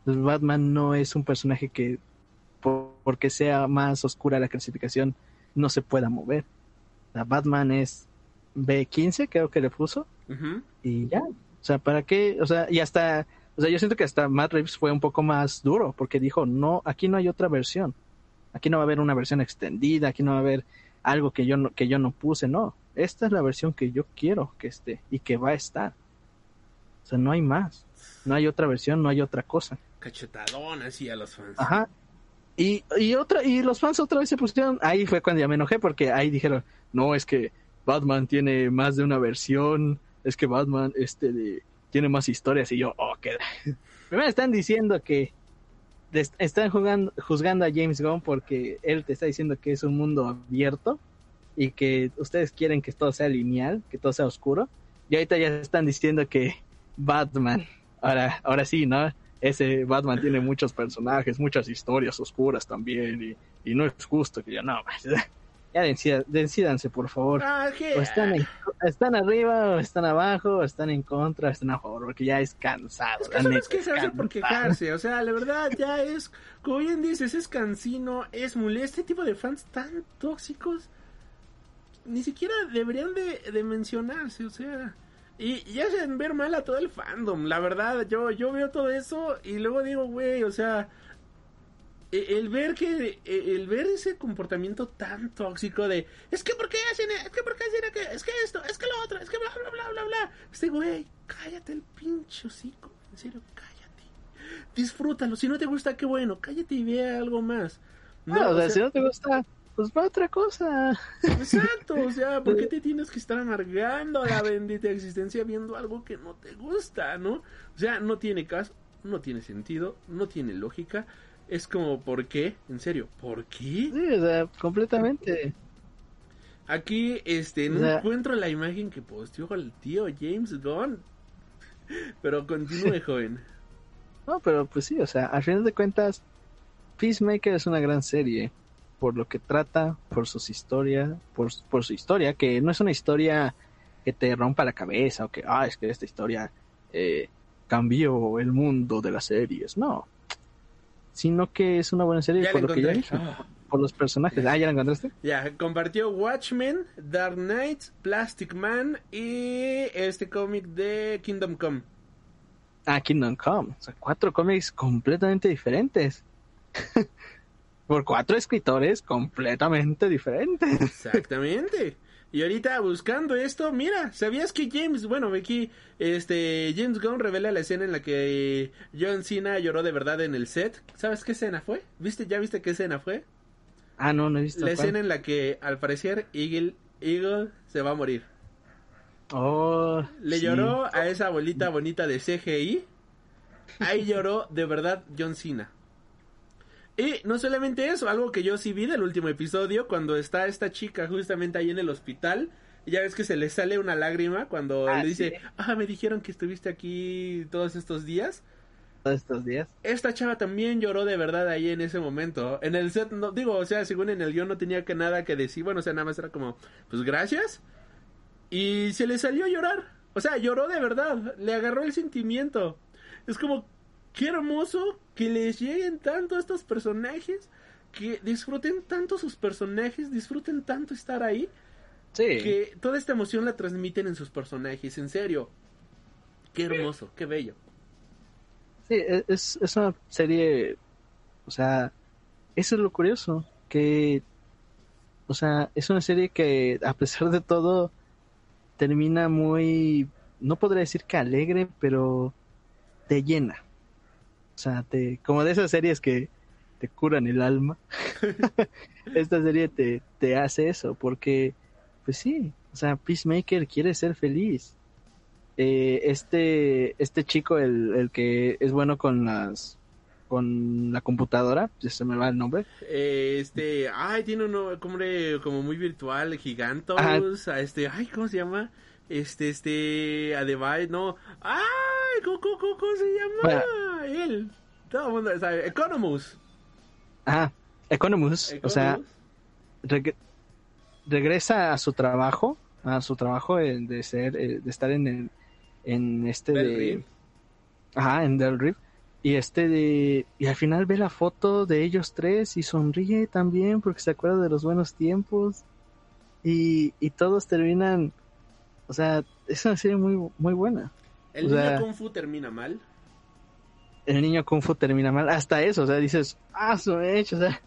Pues Batman no es un personaje que por- porque sea más oscura la clasificación no se pueda mover. La Batman es B15, creo que le puso, y ya. O sea, ¿para qué? O sea, y hasta, o sea, yo siento que hasta Matt Reeves fue un poco más duro, porque dijo, no, aquí no hay otra versión. Aquí no va a haber una versión extendida, aquí no va a haber algo que yo no, que yo no puse, no. Esta es la versión que yo quiero que esté y que va a estar. O sea, no hay más. No hay otra versión, no hay otra cosa. Cachetadón así a los fans. Ajá. Y, y otra, y los fans otra vez se pusieron, ahí fue cuando ya me enojé porque ahí dijeron, no, es que Batman tiene más de una versión, es que Batman este de- tiene más historias y yo, oh, qué. Primero están diciendo que están jugando, juzgando a James Gunn porque él te está diciendo que es un mundo abierto y que ustedes quieren que todo sea lineal, que todo sea oscuro. Y ahorita ya están diciendo que Batman, ahora, ahora sí, ¿no? Ese Batman tiene muchos personajes, muchas historias oscuras también, y, y no es justo que yo no. ya decídanse, por favor. Ah, que- O están, en- están arriba, o están abajo, o están en contra, o están a favor, porque ya es cansado. Es que eso no es quejarse por cansado. quejarse, o sea, la verdad ya es, como bien dices, es cansino, es molesto, este tipo de fans tan tóxicos, ni siquiera deberían de, de mencionarse, o sea, y, y hacen ver mal a todo el fandom, la verdad, yo, yo veo todo eso y luego digo, güey, o sea, e- el ver que e- el ver ese comportamiento tan tóxico de es que por qué hacen es que por qué hacen aquello? es que esto es que lo otro es que bla bla bla bla bla este güey cállate el pinche hocico en serio cállate. Disfrútalo si no te gusta qué bueno cállate y ve algo más. No o sea, si no te gusta, pues va otra cosa. exacto o sea por qué te tienes que estar amargando la bendita existencia viendo algo que no te gusta no o sea no tiene caso no tiene sentido no tiene lógica es como ¿por qué? en serio ¿por qué? Sí, o sea, completamente. Aquí, este, no O sea- encuentro la imagen que posteó el tío James Gunn. Pero continúe, joven. No, pero pues sí, o sea, al final de cuentas, Peacemaker es una gran serie por lo que trata, por sus historias, por, por su historia, que no es una historia que te rompa la cabeza o que, ah, es que esta historia eh, cambió el mundo de las series, no. Sino que es una buena serie Ya por lo que ya dije, por los personajes. Ah, ¿ya la encontraste? Ya, compartió Watchmen, Dark Knight, Plastic Man y este cómic de Kingdom Come. Ah, Kingdom Come. O sea, cuatro cómics completamente diferentes. por cuatro escritores completamente diferentes. Exactamente. Y ahorita buscando esto, mira, ¿sabías que James, bueno, aquí, este, James Gunn revela la escena en la que John Cena lloró de verdad en el set? ¿Sabes qué escena fue? ¿Viste, ya viste qué escena fue? Ah, no, no he visto. La cuál. escena en la que al parecer Eagle, Eagle se va a morir. Oh, Le sí. lloró a esa bolita bonita de CGI. Ahí lloró de verdad John Cena. Y no solamente eso, algo que yo sí vi del último episodio, cuando está esta chica justamente ahí en el hospital. y Ya ves que se le sale una lágrima cuando Ah, le dice, sí. ah, me dijeron que estuviste aquí todos estos días. Todos estos días. Esta chava también lloró de verdad ahí en ese momento. En el set, no, digo, o sea, según en el guion no tenía que nada que decir. Bueno, o sea, nada más era como, pues gracias. Y se le salió a llorar. O sea, lloró de verdad. Le agarró el sentimiento. Es como, qué hermoso que les lleguen tanto a estos personajes. Que disfruten tanto sus personajes, disfruten tanto estar ahí. Sí. Que toda esta emoción la transmiten en sus personajes. En serio. Qué hermoso, qué bello. Sí, e- es, es una serie, o sea, eso es lo curioso, que, o sea, es una serie que a pesar de todo termina muy, no podría decir que alegre, pero te llena. O sea, te, como de esas series que te curan el alma. Esta serie te, te hace eso, porque, pues sí, o sea, Peacemaker quiere ser feliz eh, este este chico el, el que es bueno con las con la computadora ya se me va el nombre Eh, este, ay, tiene un nombre como muy virtual, gigantos, a este, ay, ¿cómo se llama? Este, este, Adevai, no, ay, ¿cómo, cómo, se llama? Él, todo el mundo sabe, Economus. ajá Economus o sea reg- regresa a su trabajo a su trabajo de ser eh, de estar en el en este Del de Reef. ajá en Del Reef y este de y al final ve la foto de ellos tres y sonríe también porque se acuerda de los buenos tiempos y, y todos terminan o sea es una serie muy muy buena. El o niño sea- Kung Fu termina mal. el niño Kung Fu termina mal. Hasta eso o sea dices ah su hecho o sea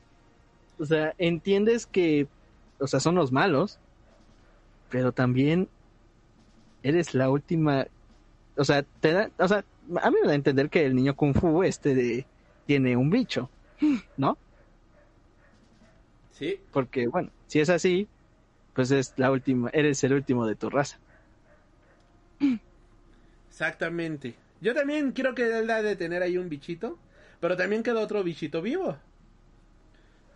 o sea entiendes que o sea son los malos pero también eres la última o sea te da o sea a mí me da a entender que el niño Kung Fu este de tiene un bicho no Sí, porque bueno si es así pues es la última eres el último de tu raza exactamente. Yo también quiero que él da de tener ahí un bichito, pero también queda otro bichito vivo.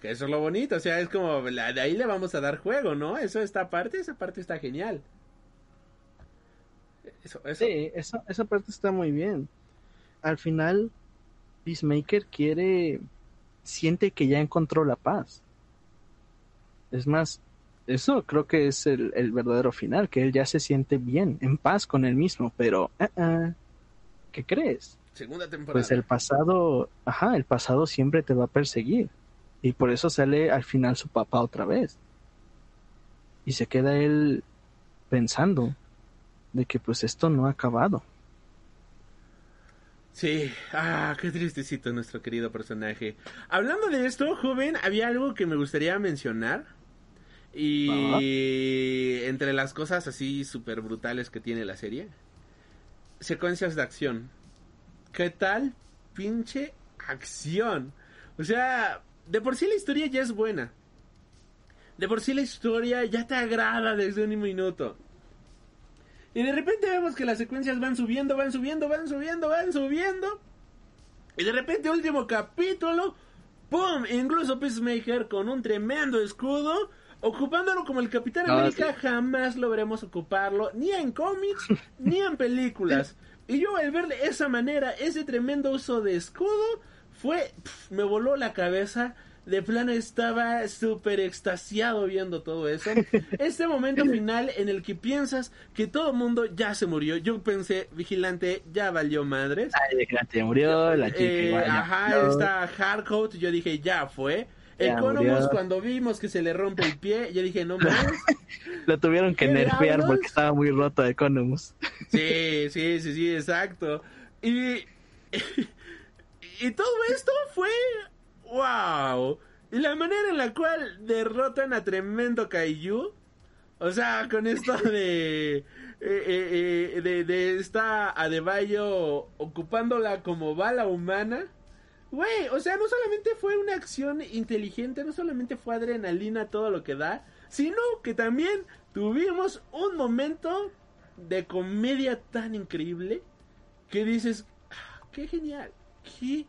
Que eso es lo bonito, o sea, es como, la- de ahí le vamos a dar juego, ¿no? Eso está aparte, esa parte está genial. Eso, eso. Sí, esa, esa parte está muy bien. Al final, Peacemaker quiere, siente que ya encontró la paz. Es más, eso creo que es el, el verdadero final, que él ya se siente bien, en paz con él mismo, pero, ah, ah, ¿qué crees? Segunda temporada. Pues el pasado, ajá, el pasado siempre te va a perseguir. Y por eso sale al final su papá otra vez. Y se queda él pensando de que pues esto no ha acabado. Sí, ah, qué tristecito nuestro querido personaje. Hablando de esto, joven, había algo que me gustaría mencionar. Y entre las cosas así súper brutales que tiene la serie, secuencias de acción. ¿Qué tal pinche acción? O sea, de por sí la historia ya es buena. De por sí la historia ya te agrada desde un minuto. Y de repente vemos que las secuencias van subiendo, van subiendo, van subiendo, van subiendo. Y de repente, último capítulo, ¡pum! Incluso Peacemaker con un tremendo escudo, ocupándolo como el Capitán Ah, América, jamás lograremos ocuparlo, ni en cómics, ni en películas. Y yo al ver de esa manera, ese tremendo uso de escudo, fue, me voló la cabeza. De plano estaba súper extasiado viendo todo eso. Este momento final en el que piensas que todo el mundo ya se murió. Yo pensé, vigilante, ya valió madres. Ay, de que ya murió, la chica Eh, igual ajá, murió. está Hardcoat. Yo dije, ya fue. Murió. cuando vimos que se le rompe el pie, yo dije, no mames. Lo tuvieron que ¿Qué nerfear porque estaba muy roto Economus. Sí, sí, sí, sí, exacto. Y, y todo esto fue wow. Y la manera en la cual derrotan a tremendo Kaiju, o sea, con esto de eh, eh, eh, de, de esta Adebayo ocupándola como bala humana. Güey, o sea, no solamente fue una acción inteligente, no solamente fue adrenalina todo lo que da, sino que también tuvimos un momento de comedia tan increíble que dices, "Ah, qué genial, qué,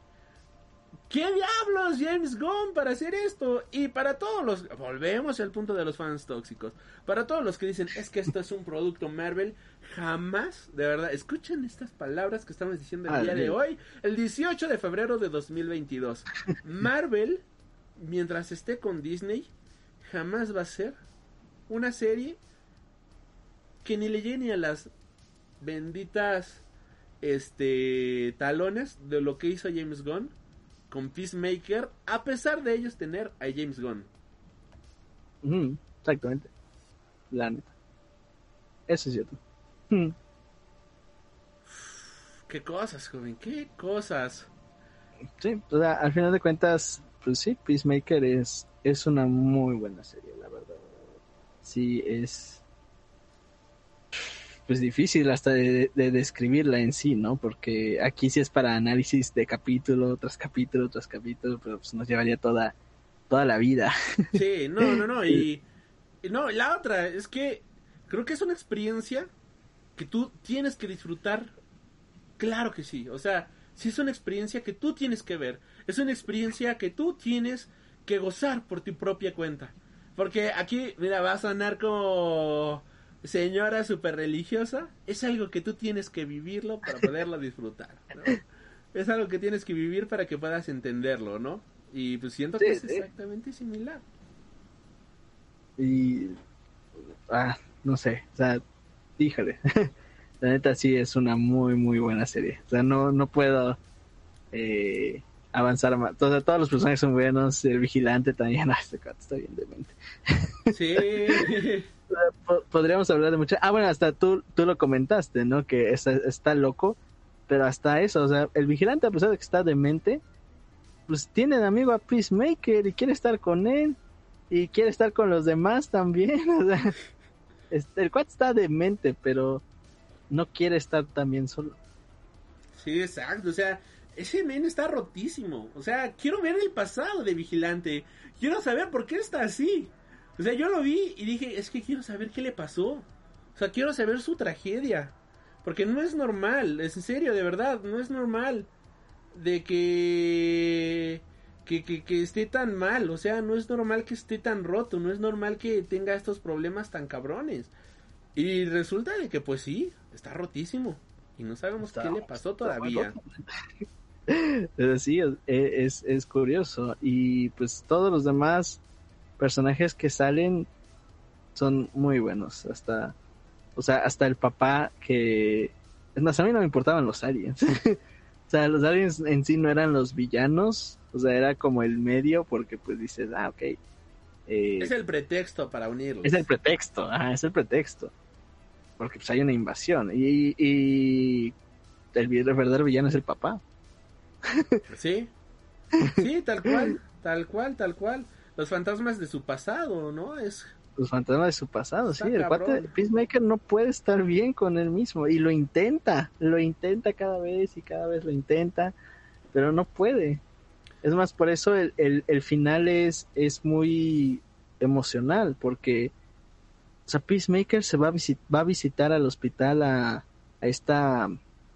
qué diablos James Gunn para hacer esto y para todos los, volvemos al punto de los fans tóxicos, para todos los que dicen es que esto es un producto Marvel, jamás, de verdad, escuchen estas palabras que estamos diciendo el Ah, día de hoy, el 18 de febrero de 2022, Marvel, mientras esté con Disney, jamás va a ser una serie que ni le llegue ni a las benditas este talones de lo que hizo James Gunn con Peacemaker, a pesar de ellos tener a James Gunn. Exactamente. La neta. Eso es cierto. Qué cosas, joven, qué cosas. Sí, o sea, al final de cuentas, pues sí, Peacemaker es, es una muy buena serie, la verdad. Sí, es pues difícil hasta de, de describirla en sí, ¿no? Porque aquí sí es para análisis de capítulo tras capítulo tras capítulo, pero pues nos llevaría toda, toda la vida. Sí, no, no, no. Y, y no, la otra es que creo que es una experiencia que tú tienes que disfrutar. Claro que sí. O sea, sí es una experiencia que tú tienes que ver. Es una experiencia que tú tienes que gozar por tu propia cuenta. Porque aquí, mira, va a sonar como señora super religiosa. Es algo que tú tienes que vivirlo para poderlo disfrutar. ¿no? Es algo que tienes que vivir para que puedas entenderlo, ¿no? Y pues siento que es sí. exactamente similar. Y. Ah, no sé, o sea, híjole. La neta sí es una muy, muy buena serie. O sea, no, no puedo eh, avanzar más. O sea, todos los personajes son buenos. El vigilante también. Ah, este cuate está bien demente. Sí. Po- Podríamos hablar de mucho. Ah, bueno, hasta tú, tú lo comentaste, ¿no? Que está, está loco. Pero hasta eso, o sea, el vigilante, a pesar de que está demente, pues tiene de amigo a Peacemaker y quiere estar con él. Y quiere estar con los demás también. O sea, el cuate está demente, pero no quiere estar también solo. Sí, exacto. O sea, ese men está rotísimo. O sea, quiero ver el pasado de Vigilante. Quiero saber por qué está así. O sea, yo lo vi y dije, es que quiero saber qué le pasó. O sea, quiero saber su tragedia. Porque no es normal, es en serio, de verdad, no es normal de que, que, que, que esté tan mal. O sea, no es normal que esté tan roto, no es normal que tenga estos problemas tan cabrones. Y resulta de que pues sí, está rotísimo. Y no sabemos Está- qué le pasó todavía. Pero sí, es, es, es curioso. Y pues todos los demás personajes que salen son muy buenos. Hasta, o sea, hasta el papá que... Es más, a mí no me importaban los aliens. o sea, los aliens en sí no eran los villanos. O sea, era como el medio porque pues dices, ah, ok. eh, Es el pretexto para unirlos. es el pretexto, ah, es el pretexto. Porque pues hay una invasión. Y, y el verdadero villano es el papá. Sí. Sí, tal cual, tal cual, tal cual. Los fantasmas de su pasado, ¿no? Es Los fantasmas de su pasado, Está sí. El cuate Peacemaker no puede estar bien con él mismo. Y lo intenta, lo intenta cada vez y cada vez lo intenta. Pero no puede. Es más, por eso el, el, el final es, es muy emocional. Porque, o sea, Peacemaker se va a, visit- va a visitar al hospital a, a esta.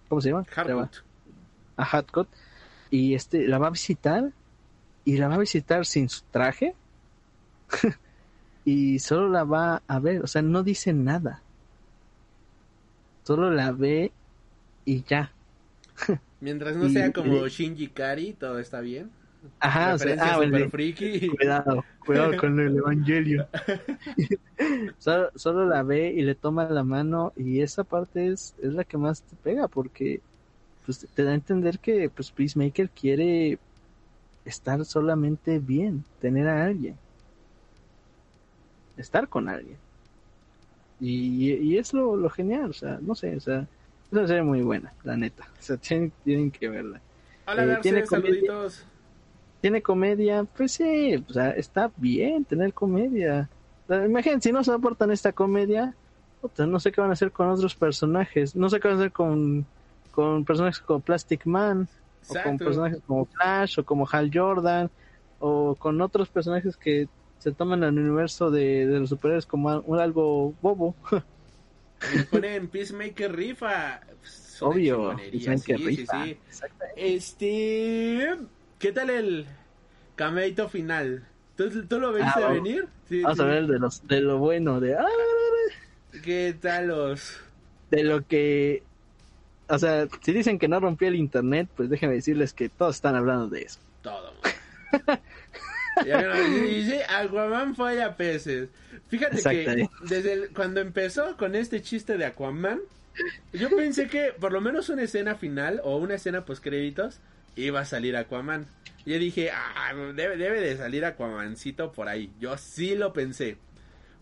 ¿Cómo se llama? Harcourt. a Hatcott y este la va a visitar y la va a visitar sin su traje y solo la va a ver, o sea, no dice nada. Solo la ve y ya. Mientras no Y- sea como y- Shinji Kari, todo está bien. Ajá, o sea, ah, bueno, friki. cuidado, cuidado con el evangelio. solo, solo la ve y le toma la mano y esa parte es, es la que más te pega porque pues te da a entender que pues Peacemaker quiere estar solamente bien, tener a alguien, estar con alguien. Y, y es lo, lo genial, o sea, no sé, o sea, es una serie muy buena, la neta. O sea, tienen, tienen que verla. Hola, Eh, tiene comedia. saluditos. ¿Tiene comedia? Pues sí, o sea, está bien tener comedia. Imagínense, si no soportan esta comedia, puta, no sé qué van a hacer con otros personajes. No sé qué van a hacer con, con personajes como Plastic Man, o con personajes como Flash, o como Hal Jordan, o con otros personajes que se toman el universo de, de los superhéroes como un algo bobo. Ponen Peacemaker rifa. Es una Obvio. sí, sí, rifa. sí. Este. ¿Qué tal el cameito final? ¿Tú, tú lo viste Ah, venir? Sí, Vamos a ver de, los, de lo bueno, de... ¡ah! ¿Qué tal los.? de lo que o sea, si dicen que no rompió el internet, pues déjenme decirles que todos están hablando de eso. Todo. y sí, Aquaman falla peces. Fíjate que desde el- cuando empezó con este chiste de Aquaman, yo pensé que por lo menos una escena final o una escena post créditos iba a salir Aquaman. Yo dije, ah, debe, debe de salir Aquamancito por ahí. Yo sí lo pensé.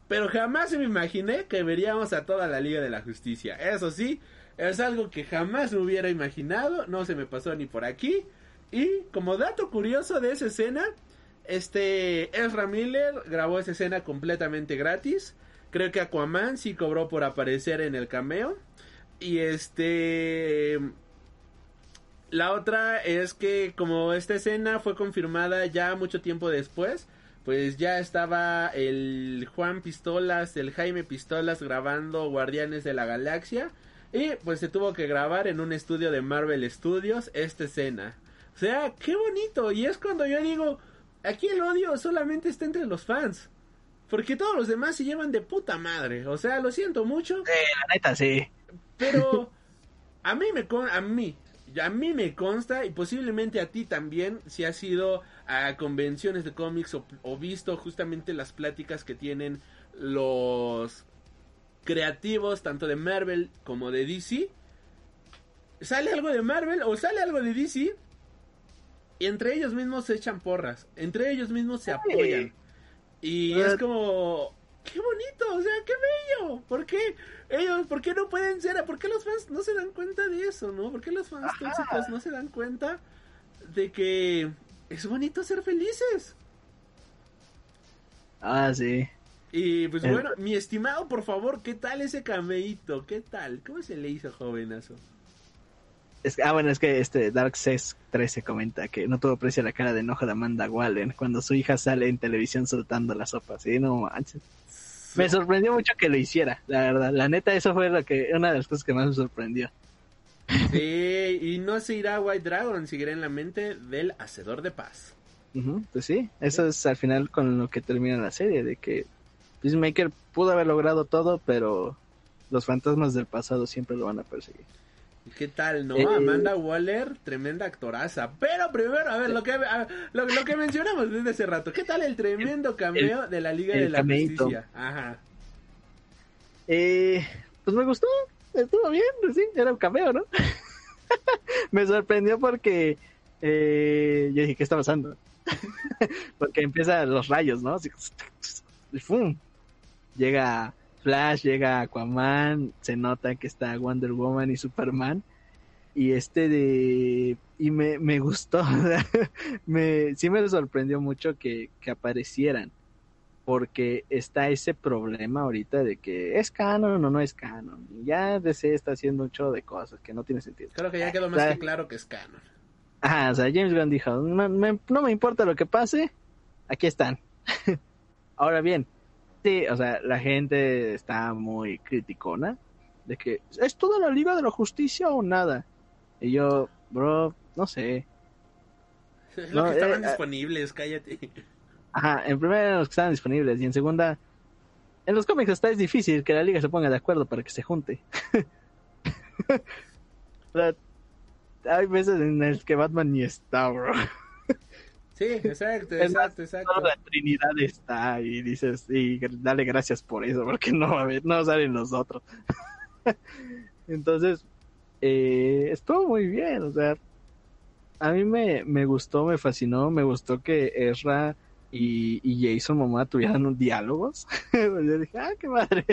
Pero jamás me imaginé que veríamos a toda la Liga de la Justicia. Eso sí, es algo que jamás me hubiera imaginado. No se me pasó ni por aquí. Y como dato curioso de esa escena, este Ezra Miller grabó esa escena completamente gratis. Creo que Aquaman sí cobró por aparecer en el cameo. Y este... La otra es que como esta escena fue confirmada ya mucho tiempo después, pues ya estaba el Juan Pistolas, el Jaime Pistolas grabando Guardianes de la Galaxia y pues se tuvo que grabar en un estudio de Marvel Studios esta escena. O sea, qué bonito y es cuando yo digo, aquí el odio solamente está entre los fans. Porque todos los demás se llevan de puta madre. O sea, lo siento mucho. La neta, sí. Pero a mí me con- a mí a mí me consta y posiblemente a ti también si has ido a convenciones de cómics o, o visto justamente las pláticas que tienen los creativos tanto de Marvel como de DC. Sale algo de Marvel o sale algo de DC y entre ellos mismos se echan porras, entre ellos mismos se apoyan. Y es como qué bonito, o sea, qué bello. ¿Por qué ellos, por qué no pueden ser, por qué los fans no se dan cuenta de eso, no? ¿Por qué los fans tóxicos no se dan cuenta de que es bonito ser felices? Ah, sí. Y pues Eh. bueno, mi estimado, por favor, ¿qué tal ese cameíto? ¿Qué tal? ¿Cómo se le hizo, jovenazo? Es, ah, bueno, es que este Dark 13 comenta que no tuvo precio la cara de enojo de Amanda Wallen cuando su hija sale en televisión soltando la sopa. Sí, no manches. Me sorprendió mucho que lo hiciera, la verdad. La neta, eso fue lo que, una de las cosas que más me sorprendió. Sí, y no se irá White Dragon, seguirá en la mente del Hacedor de Paz. Ujú, pues sí, eso es al final con lo que termina la serie, de que Peacemaker pudo haber logrado todo, pero los fantasmas del pasado siempre lo van a perseguir. ¿Qué tal, no? Eh, Amanda Waller, tremenda actoraza. Pero primero, a ver, lo que, a- lo, lo que mencionamos desde hace rato. ¿Qué tal el tremendo cameo de la Liga de la cameíto. Justicia? Ajá. Eh, pues me gustó, estuvo bien, pues sí, era un cameo, ¿no? me sorprendió porque eh, yo dije, ¿qué está pasando? porque empiezan los rayos, ¿no? Así, y ¡fum! Llega Flash, llega Aquaman, se nota que está Wonder Woman y Superman. Y este de... Y me, me gustó, me, sí me sorprendió mucho que, que aparecieran porque está ese problema ahorita de que es canon o no es canon. Y ya DC está haciendo un chorro de cosas que no tiene sentido. Creo que ya quedó más O sea, que claro que es canon. Ajá, o sea, James Gunn dijo, no me, no me importa lo que pase, aquí están. Ahora bien, sí, o sea, la gente está muy criticona de que es toda la Liga de la Justicia o nada. Y yo, bro, no sé. Lo No, que estaban eh, disponibles, cállate. Ajá, en primera los que estaban disponibles y en segunda, en los cómics hasta es difícil que la liga se ponga de acuerdo para que se junte. O sea, hay veces en las que Batman ni está, bro. Sí, exacto, exacto, exacto. Toda la Trinidad está y dices, y dale gracias por eso, porque no a haber, no salen los otros. Entonces, eh, estuvo muy bien, o sea, a mí me, me gustó, me fascinó, me gustó que Ezra y, y Jason Momoa tuvieran un diálogos. Yo dije, ah, qué padre,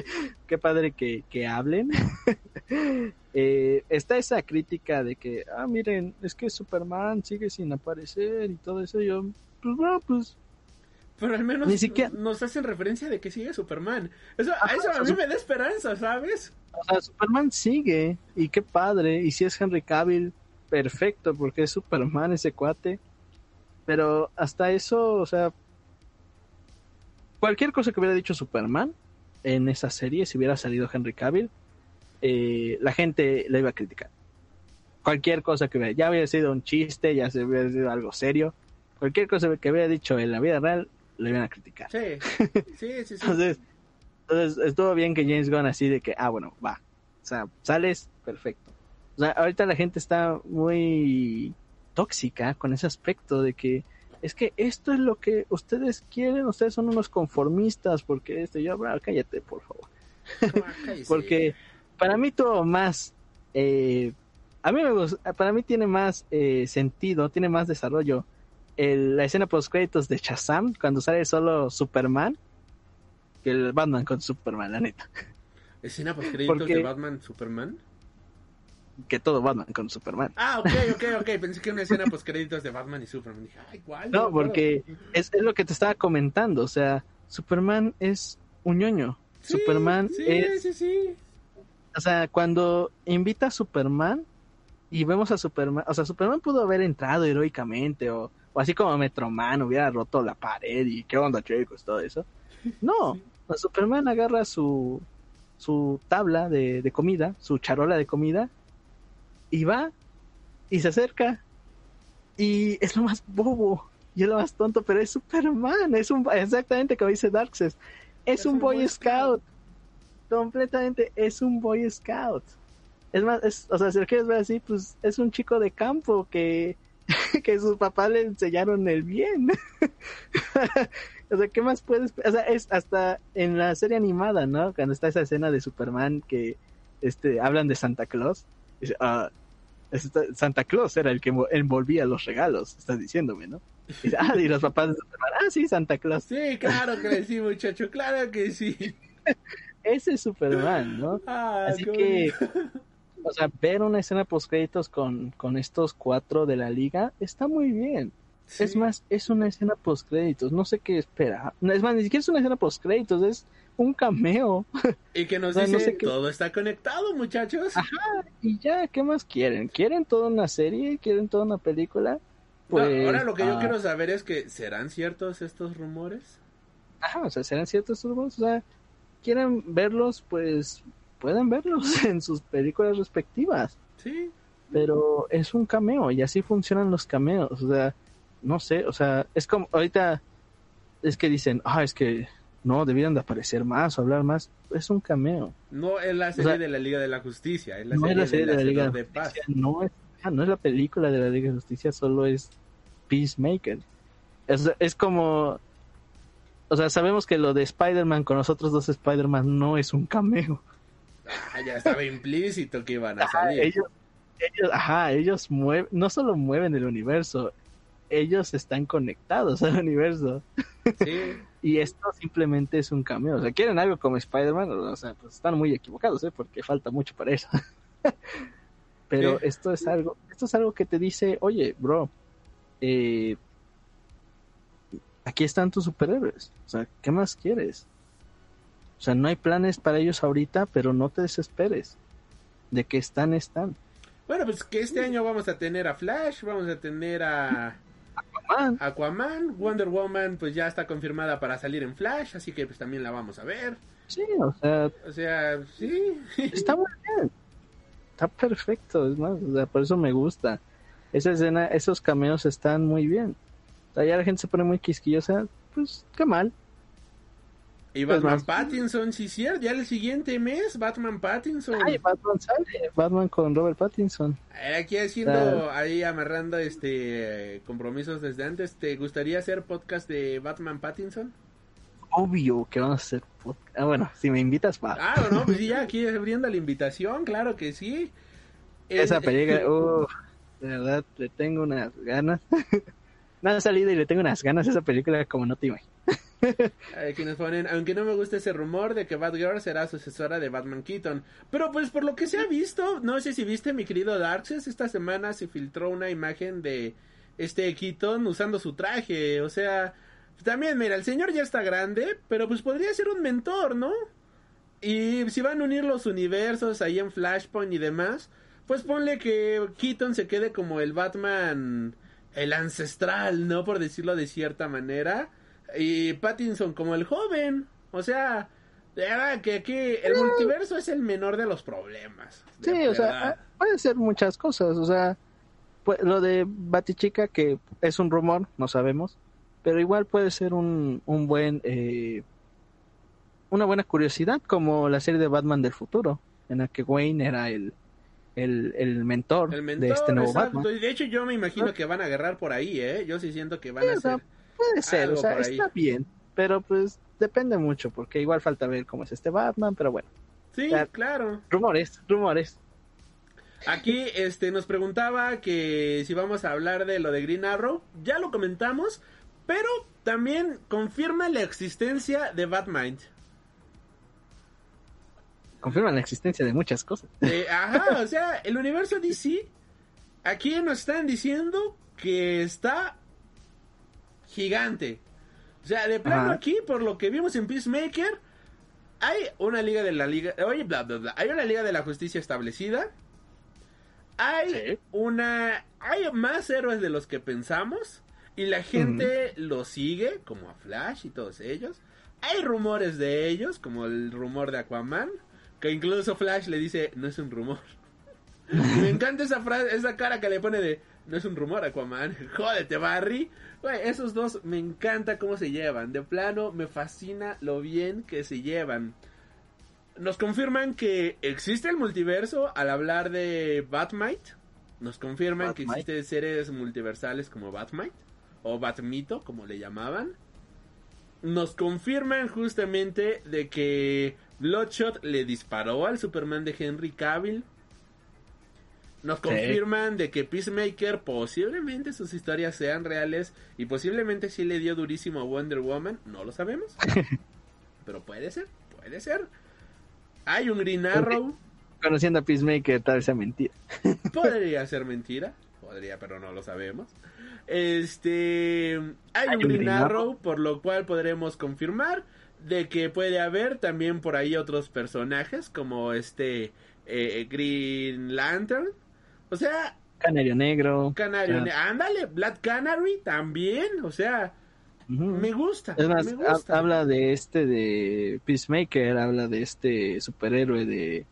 qué padre que, que hablen. Eh, está esa crítica de que, ah, miren, es que Superman sigue sin aparecer y todo eso. Yo, pues bueno, pues Pero al menos Ni siquiera- nos hacen referencia de que sigue Superman. Eso, Ajá, eso a mí me da esperanza, ¿sabes? O sea, Superman sigue y qué padre. Y si es Henry Cavill, perfecto, porque es Superman ese cuate. Pero hasta eso, o sea, cualquier cosa que hubiera dicho Superman en esa serie, si hubiera salido Henry Cavill, eh, la gente le iba a criticar. Cualquier cosa que hubiera, ya hubiera sido un chiste, ya se hubiera sido algo serio, cualquier cosa que hubiera dicho en la vida real, le iban a criticar. Sí, sí, sí, sí. Entonces, entonces estuvo bien que James Gunn así de que, ah, bueno, va. O sea, sales, perfecto. O sea, ahorita la gente está muy tóxica con ese aspecto de que es que esto es lo que ustedes quieren, ustedes son unos conformistas, porque esto, yo, bro, cállate, por favor. Cállese. Porque para mí tuvo más, eh, a mí me gusta, para mí tiene más eh, sentido, tiene más desarrollo el- la escena post créditos de Shazam cuando sale solo Superman que el Batman con Superman, la neta. ¿Escena post créditos Porque- de Batman Superman? Que todo Batman con Superman. Ah, ok, ok, ok. Pensé que era una escena post créditos de Batman y Superman. Dije, ay, igual. No, porque es, es lo que te estaba comentando, o sea, Superman es un ñoño. Superman sí, es Sí, sí, o sea, cuando invita a Superman y vemos a Superman, o sea, Superman pudo haber entrado heroicamente o, o así como Metroman hubiera roto la pared y qué onda chicos, todo eso. No, sea, Superman agarra su, su tabla de, de comida, su charola de comida y va y se acerca y es lo más bobo y es lo más tonto, pero es Superman, es un exactamente como dice Darkseid, es, un Boy Scout completamente es un Boy Scout. Es más, es, o sea, si lo quieres ver así, pues es un chico de campo que, que sus papás le enseñaron el bien. o sea, ¿qué más puedes? O sea, es hasta en la serie animada, ¿no? Cuando está esa escena de Superman que este, hablan de Santa Claus. Dice, ah, Santa Claus era el que envo- envolvía los regalos, estás diciéndome, ¿no? Y, dice, ah, y los papás de Superman, ah, sí, Santa Claus. Sí, claro que sí, muchacho, claro que sí. Ese es Superman, ¿no? Ah, Así que, o sea, ver una escena post créditos con, con estos cuatro de la liga está muy bien. Sí. Es más, es una escena post créditos, no sé qué espera. No, Es más, ni siquiera es una escena post créditos, es un cameo. Y que nos o sea, no dice, sé qué- todo está conectado, muchachos. Y ya, ¿qué más quieren? ¿Quieren toda una serie? ¿Quieren toda una película? No, Pues, ahora lo que yo ah, quiero saber es que, ¿serán ciertos estos rumores? Ajá, o sea, serán ciertos turbos, o sea, quieren verlos, pues pueden verlos en sus películas respectivas. Sí. pero es un cameo y así funcionan los cameos. O sea, no sé, o sea, es como ahorita es que dicen, ah, es que no, debieran de aparecer más o hablar más. Es un cameo. No es la serie sea, de la Liga de la Justicia, es la no serie, es la serie de la Liga de de Paz. No es, ah, no es la película de la Liga de Justicia, solo es Peacemaker. Es, es como, o sea, sabemos que lo de Spider-Man con los otros dos Spider-Man no es un cameo. Ah, ya estaba implícito que iban a Ajá, salir. ellos, ellos, ajá, ellos mueven, no solo mueven el universo, ellos están conectados al universo. Sí. Y esto simplemente es un cameo. O sea, quieren algo como Spider-Man, o sea, pues están muy equivocados, ¿eh? Porque falta mucho para eso. Pero Sí. esto es algo, esto es algo que te dice, oye, bro, eh, aquí están tus superhéroes. O sea, ¿qué más quieres? O sea, no hay planes para ellos ahorita, pero no te desesperes. De que están, están. Bueno, pues que este año vamos a tener a Flash, vamos a tener a Man, Aquaman, Wonder Woman, pues ya está confirmada para salir en Flash, así que pues también la vamos a ver. sí, o sea, O sea, sí. Está muy bien. Está perfecto, es más, o sea, por eso me gusta. Esa escena, esos cameos están muy bien. Ya la gente se pone muy quisquillosa, pues qué mal. Y Pues Batman más. Pattinson, sí, cierto, ya el siguiente mes, Batman Pattinson. Ay, Batman sale, Batman con Robert Pattinson. Aquí haciendo, ahí amarrando este eh, compromisos desde antes, ¿te gustaría hacer podcast de Batman Pattinson? Obvio que vamos a hacer podcast. Ah, bueno, si me invitas, va. Ah, no, pues sí, ya aquí abriendo la invitación, claro que sí. Esa Eh, película, uff, de verdad, le tengo unas ganas. no ha salido y le tengo unas ganas a esa película como no te imaginas. Aquí ponen, aunque no me gusta ese rumor de que Batgirl será sucesora de Batman Keaton. Pero pues por lo que se ha visto, no sé si viste mi querido Darkseid, esta semana se filtró una imagen de este Keaton usando su traje. O sea, también, mira, el señor ya está grande, pero pues podría ser un mentor, ¿no? Y si van a unir los universos ahí en Flashpoint y demás, pues ponle que Keaton se quede como el Batman, el ancestral, ¿no? Por decirlo de cierta manera. Y Pattinson como el joven. O sea, de verdad que aquí el multiverso es el menor de los problemas. de Sí, o sea, puede ser muchas cosas, o sea, pu- lo de Batichica que es un rumor, no sabemos, pero igual puede ser un, un buen, eh, una buena curiosidad como la serie de Batman del futuro, en la que Wayne era el, el, el mentor, el mentor, de este nuevo exacto. Batman. De hecho yo me imagino que van a agarrar por ahí, ¿eh? Yo sí siento que van a Sí, o sea, hacer... Puede ser, algo o sea, por ahí. está bien, pero pues depende mucho, porque igual falta ver cómo es este Batman, pero bueno, Sí, claro. rumores, rumores. Aquí este nos preguntaba que si vamos a hablar de lo de Green Arrow, ya lo comentamos, pero también confirma la existencia de Batmind. Confirman la existencia de muchas cosas. Eh, ajá, o sea, el universo DC, aquí nos están diciendo que está gigante. O sea, de plano Ajá. aquí, por lo que vimos en Peacemaker, hay una liga de la liga, oye, bla, bla, bla, hay una liga de la justicia establecida. Hay Sí. una, hay más héroes de los que pensamos y la gente los sigue, como a Flash y todos ellos. Hay rumores de ellos, como el rumor de Aquaman, que incluso Flash le dice, no es un rumor. Y me encanta esa frase, esa cara que le pone de, no es un rumor Aquaman, jódete Barry. Güey, esos dos me encanta cómo se llevan, de plano me fascina lo bien que se llevan. Nos confirman que existe el multiverso al hablar de Batmite. Nos confirman que existen seres multiversales como Batmite o Batmito, como le llamaban. Nos confirman justamente de que Bloodshot le disparó al Superman de Henry Cavill. Nos Sí. confirman de que Peacemaker posiblemente sus historias sean reales y posiblemente sí le dio durísimo a Wonder Woman, no lo sabemos. Pero puede ser, puede ser. Hay un Green Arrow, Conociendo a Peacemaker, tal vez sea mentira. podría ser mentira, podría, pero no lo sabemos. Este, hay, un Green Arrow, por lo cual podremos confirmar de que puede haber también por ahí otros personajes como este eh, Green Lantern. O sea, Canario Negro. Canario, Ah. Ne- ándale, Black Canary también, o sea, me gusta, Es más, me ha- gusta. habla de este de Peacemaker, habla de este superhéroe de...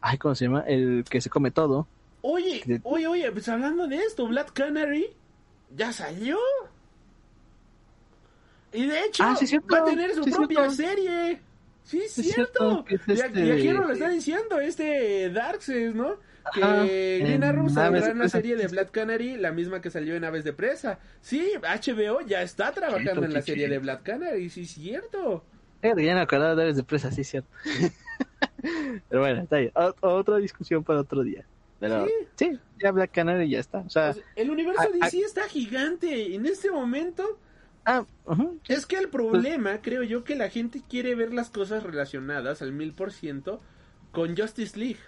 Ay, ¿cómo se llama? El que se come todo. Oye, oye, oye, pues hablando de esto, Black Canary ya salió. Y de hecho, Ah, sí, va a tener su Sí, propia serie. Sí, es cierto. cierto, que es Y, este- y aquí nos lo está diciendo este Darkseid, ¿no? Que Ajá, Green en Arrow saldrá en la serie de Black Canary, la misma que salió en Aves de Presa. Sí, HBO ya está trabajando en la serie de Black Canary, sí, es cierto. Eh, ya me acordaba de Aves de Presa, sí, cierto. Pero bueno, está bien. O- otra discusión para otro día. Pero sí, ya Black Canary ya está. O sea, O sea, el universo DC está gigante. En este momento, ah, Es que el problema, creo yo, que la gente quiere ver las cosas relacionadas al mil por ciento con Justice League.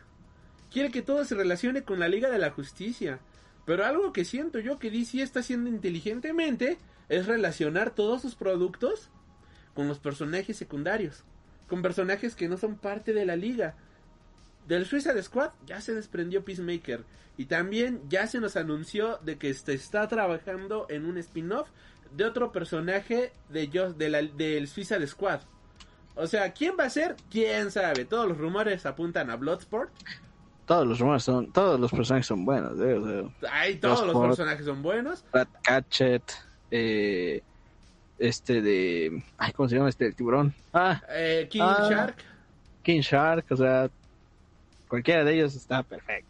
Quiere que todo se relacione con la Liga de la Justicia. Pero algo que siento yo que DC está haciendo inteligentemente es relacionar todos sus productos con los personajes secundarios. Con personajes que no son parte de la liga. Del Suicide Squad ya se desprendió Peacemaker. Y también ya se nos anunció de que se está trabajando en un spin-off de otro personaje de, Just- de la- del Suicide Squad. O sea, ¿quién va a ser? ¿Quién sabe? Todos los rumores apuntan a Bloodsport. todos los rumores son, todos los personajes son buenos. eh, Ay, todos los personajes son buenos. Ratcatcher, eh, este de, ay, ¿cómo se llama este? El tiburón. Ah, Eh, King Ah. Shark. King Shark, o sea, cualquiera de ellos está perfecto.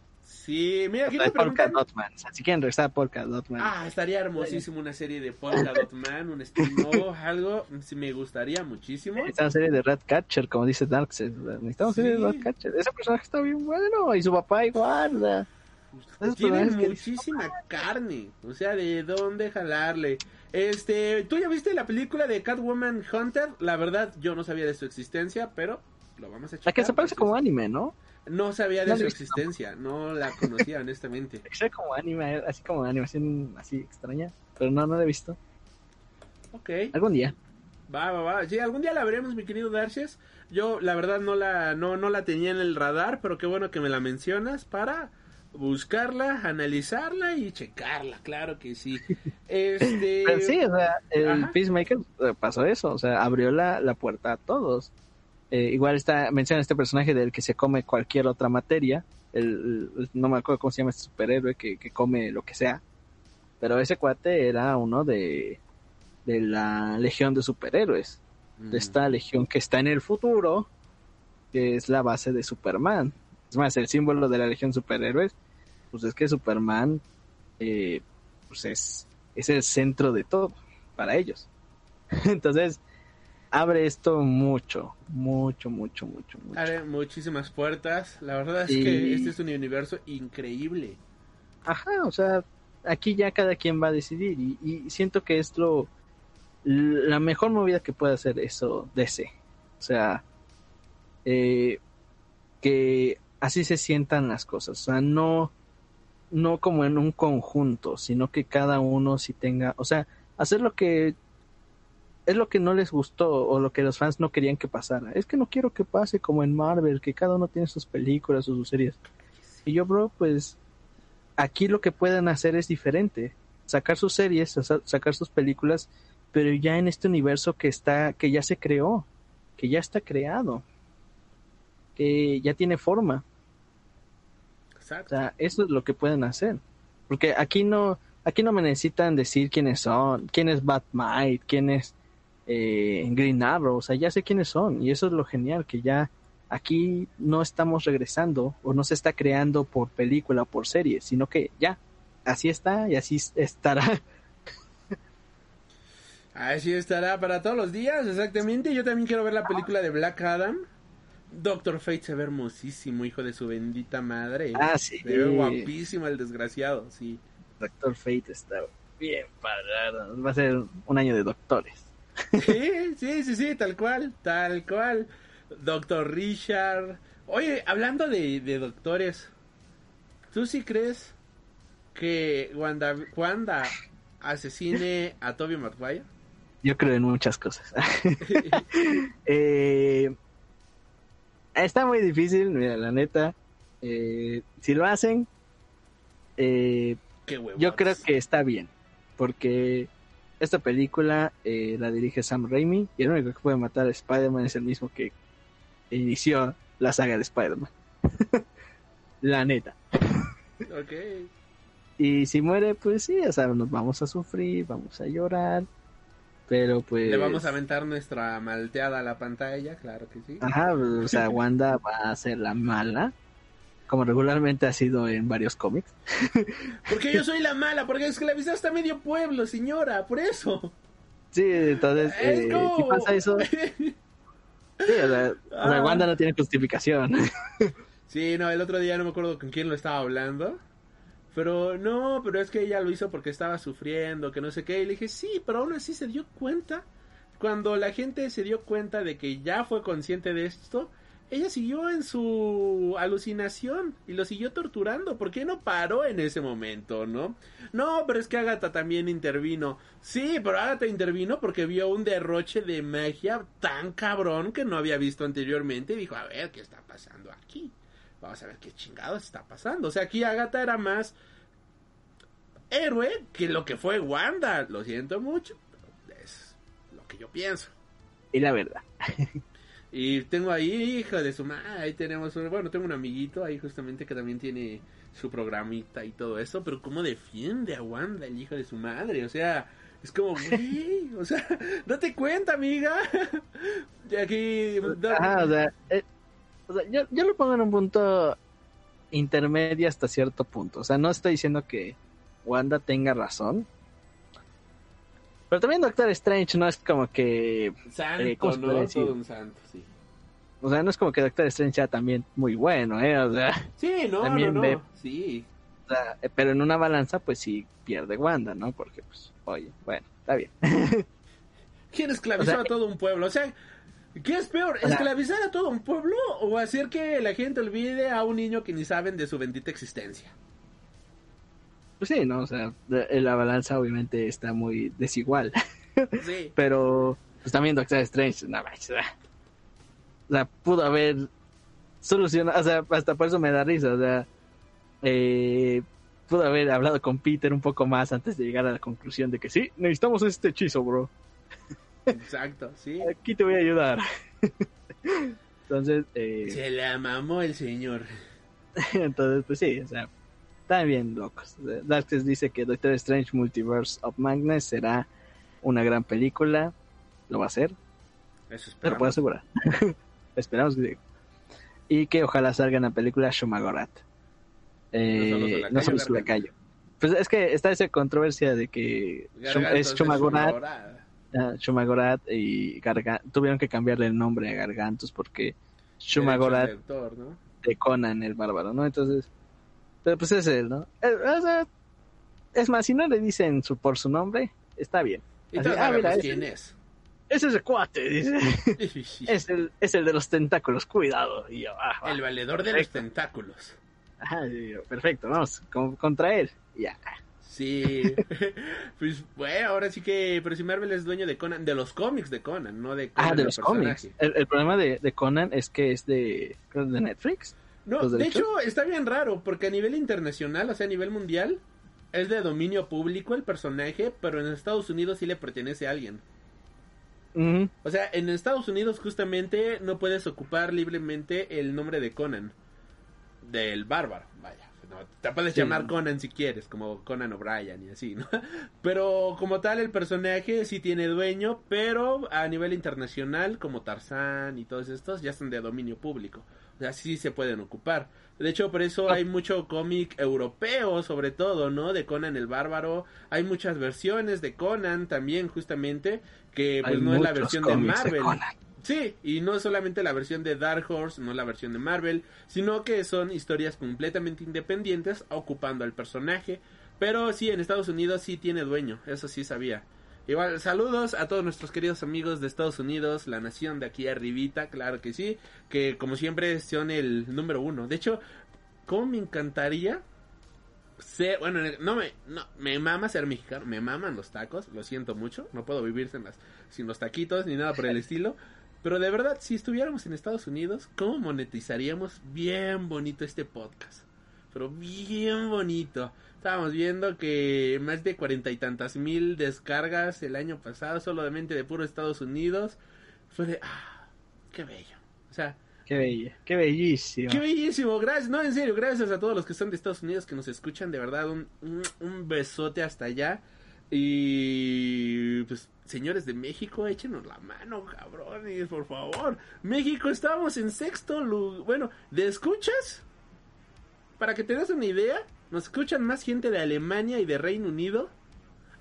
Sí, mira, aquí Polka. Dotman. Si quieren regresar a Polka Dotman. Ah, estaría hermosísimo una serie de Polka Dot Man, un spin-off, algo. Sí, me gustaría muchísimo. Esta una serie de Ratcatcher, como dice Darkseid. Necesitamos Sí. serie de Ratcatcher. Ese personaje está bien bueno. Y su papá igual. o sea, esos Tiene que- muchísima carne. O sea, de dónde jalarle. Este, ¿tú ya viste la película de Catwoman Hunter? La verdad, yo no sabía de su existencia, pero lo vamos a checar. La que se parece como anime, ¿no? No sabía de No su existencia, no la conocía honestamente. Sea como anime, así como animación así extraña. Pero no, no la he visto. Ok, Algún día. va, va, va. Sí, algún día la veremos, mi querido Darces. Yo, la verdad, no la, no, no la tenía en el radar, pero qué bueno que me la mencionas para buscarla, analizarla y checarla, claro que sí. Este... Pero sí, o sea, el Ajá. Peacemaker eh, pasó eso. O sea, abrió la, la puerta a todos. Eh, igual está, menciona este personaje del que se come cualquier otra materia. El, el- no me acuerdo cómo se llama este superhéroe que, que come lo que sea. Pero ese cuate era uno de, de la legión de superhéroes. Mm. De esta legión que está en el futuro, que es la base de Superman. Es más, el símbolo de la legión superhéroes, pues es que Superman eh, pues es, es el centro de todo para ellos. Entonces, abre esto mucho, mucho, mucho, mucho, mucho. Abre muchísimas puertas. La verdad es Y- que este es un universo increíble. Ajá, o sea, aquí ya cada quien va a decidir y, y siento que es lo la mejor movida que puede hacer eso DC. O sea, eh, que así se sientan las cosas, o sea, no no como en un conjunto, sino que cada uno sí tenga, o sea, hacer lo que es lo que no les gustó o lo que los fans no querían que pasara. Es que no quiero que pase como en Marvel, que cada uno tiene sus películas o sus series. Y yo, bro, pues aquí lo que pueden hacer es diferente. Sacar sus series, sa- sacar sus películas, pero ya en este universo que está, que ya se creó, que ya está creado, que ya tiene forma. O Exacto. sea, eso es lo que pueden hacer. Porque aquí no, aquí no me necesitan decir quiénes son, quién es Batmite, quién es eh, Green Arrow, o sea, ya sé quiénes son. Y eso es lo genial, que ya aquí no estamos regresando o no se está creando por película o por serie, sino que ya, así está y así estará. Así estará para todos los días, exactamente. Yo también quiero ver la película de Black Adam. Doctor Fate se ve hermosísimo, hijo de su bendita madre. Ah, sí. Se ve guapísimo el desgraciado, sí. Doctor Fate está bien padre. Va a ser un año de doctores. Sí, sí, sí, sí, tal cual, tal cual. Doctor Richard. Oye, hablando de, de doctores, ¿tú sí crees que Wanda, Wanda asesine a Toby Maguire? Yo creo en muchas cosas. Eh, está muy difícil, mira, la neta. Eh, si lo hacen, eh, yo creo que está bien. Porque esta película eh, la dirige Sam Raimi y el único que puede matar a Spider-Man es el mismo que inició la saga de Spider-Man. la neta. Ok. Y si muere, pues sí, o sea, nos vamos a sufrir, vamos a llorar. Pero pues... Le vamos a aventar nuestra malteada a la pantalla, claro que sí. Ajá, o sea, Wanda va a ser la mala, como regularmente ha sido en varios cómics. Porque yo soy la mala, porque esclavizaste a medio pueblo, señora, por eso. Sí, entonces, Es eh, si pasa eso, sí, o sea, o sea, Ah. Wanda no tiene justificación. Sí, no, el otro día no me acuerdo con quién lo estaba hablando. Pero no, pero es que ella lo hizo porque estaba sufriendo, que no sé qué. Y le dije, sí, pero aún así se dio cuenta. Cuando la gente se dio cuenta de que ya fue consciente de esto, ella siguió en su alucinación y lo siguió torturando. ¿Por qué no paró en ese momento, no? No, pero es que Agatha también intervino. Sí, pero Agatha intervino porque vio un derroche de magia tan cabrón que no había visto anteriormente y dijo, a ver, ¿qué está pasando aquí? Vamos a ver qué chingados está pasando. O sea, aquí Agatha era más héroe que lo que fue Wanda. Lo siento mucho, pero es lo que yo pienso. y la verdad. Y tengo ahí, hijo de su madre, ahí tenemos, un- bueno, tengo un amiguito ahí justamente que también tiene su programita y todo eso, pero cómo defiende a Wanda, el hijo de su madre, o sea, es como, güey, o sea, date cuenta, amiga. Y aquí, Ajá, o sea, eh, o sea, yo, yo lo pongo en un punto intermedio hasta cierto punto. O sea, no estoy diciendo que Wanda tenga razón. Pero también Doctor Strange no es como que... santo, eh, ¿cómo se puede ¿no? Todo un santo, sí. O sea, no es como que Doctor Strange sea también muy bueno, ¿eh? O sea, Sí, no, También no, no, sí. o sea, eh, pero en una balanza pues sí pierde Wanda, ¿no? Porque pues, oye, bueno, está bien. ¿Quién esclavizó O sea, a todo un pueblo? O sea, ¿qué es peor? ¿Esclavizar a todo un pueblo o hacer que la gente olvide a un niño que ni saben de su bendita existencia? Pues sí, ¿no? O sea, de- la balanza obviamente está muy desigual. Sí. pero pues también Doctor Strange, no manches, ah. o sea, pudo haber solucionado, o sea, hasta por eso me da risa, o sea, eh, pudo haber hablado con Peter un poco más antes de llegar a la conclusión de que sí, necesitamos este hechizo, bro, Exacto, sí. aquí te voy a ayudar. Entonces, eh, Se la mamó el señor. entonces, pues sí, o sea, están bien locos. Darkest dice que Doctor Strange Multiverse of Madness será una gran película, lo va a hacer, Eso Te lo puedo asegurar. Esperamos que. Y que ojalá salga en la película Shumagorat. Eh, No no solo su Garganta. lacayo. Pues es que está esa controversia de que Gargantos es de Shumagorat, Shumagorat. ah, y Gargan tuvieron que cambiarle el nombre a Gargantos porque Shumagorat Derechos de ¿no? de Conan el bárbaro, ¿no? Entonces, pero pues es él, ¿no? Eh, es más, si no le dicen su, por su nombre, está bien. Y Así, ah, mira, quién ese- es. Es ese cuate, dice. es, el, es el de los tentáculos, cuidado. Y yo, ah, va. El valedor de los tentáculos. Ajá, yo, perfecto, vamos, con- contra él. Ya. Sí. pues bueno, ahora sí que. Pero si Marvel es dueño de Conan, de los cómics de Conan, no de Conan. Ah, de los personaje. cómics. El, el problema de, de Conan es que es de, de Netflix. No, ¿Los de hecho está bien raro, porque a nivel internacional, o sea, a nivel mundial, es de dominio público el personaje, pero en Estados Unidos sí le pertenece a alguien. O sea, en Estados Unidos justamente no puedes ocupar libremente el nombre de Conan. Del bárbaro, vaya. No, te puedes Sí. llamar Conan si quieres, como Conan O'Brien y así, ¿no? Pero como tal el personaje sí tiene dueño, pero a nivel internacional, como Tarzán y todos estos, ya son de dominio público. O sea, sí se pueden ocupar. De hecho, por eso hay mucho cómic europeo, sobre todo, ¿no? De Conan el Bárbaro. Hay muchas versiones de Conan también, justamente, que pues Hay no es la versión de Marvel. Sí, y no es solamente la versión de Dark Horse, no la versión de Marvel, sino que son historias completamente independientes ocupando al personaje. Pero sí, en Estados Unidos sí tiene dueño, eso sí sabía. Igual, saludos a todos nuestros queridos amigos de Estados Unidos, la nación de aquí arribita, claro que sí, que como siempre son el número uno. De hecho, ¿cómo me encantaría ser, bueno, no me, no, me mama ser mexicano, me maman los tacos, lo siento mucho, no puedo vivir sin, las, sin los taquitos ni nada por el estilo. Pero de verdad, si estuviéramos en Estados Unidos, ¿cómo monetizaríamos bien bonito este podcast? Pero bien bonito. Estábamos viendo que más de cuarenta y tantas mil descargas el año pasado, solamente de puro Estados Unidos. Fue de, ah, qué bello. O sea, Qué bella, qué bellísimo. Qué bellísimo, gracias, no, en serio, gracias a todos los que están de Estados Unidos que nos escuchan, de verdad, un, un, un besote hasta allá. Y pues, señores de México, échenos la mano, cabrones, por favor. México, estábamos en sexto lugar. Bueno, ¿de escuchas? Para que te des una idea, nos escuchan más gente de Alemania y de Reino Unido.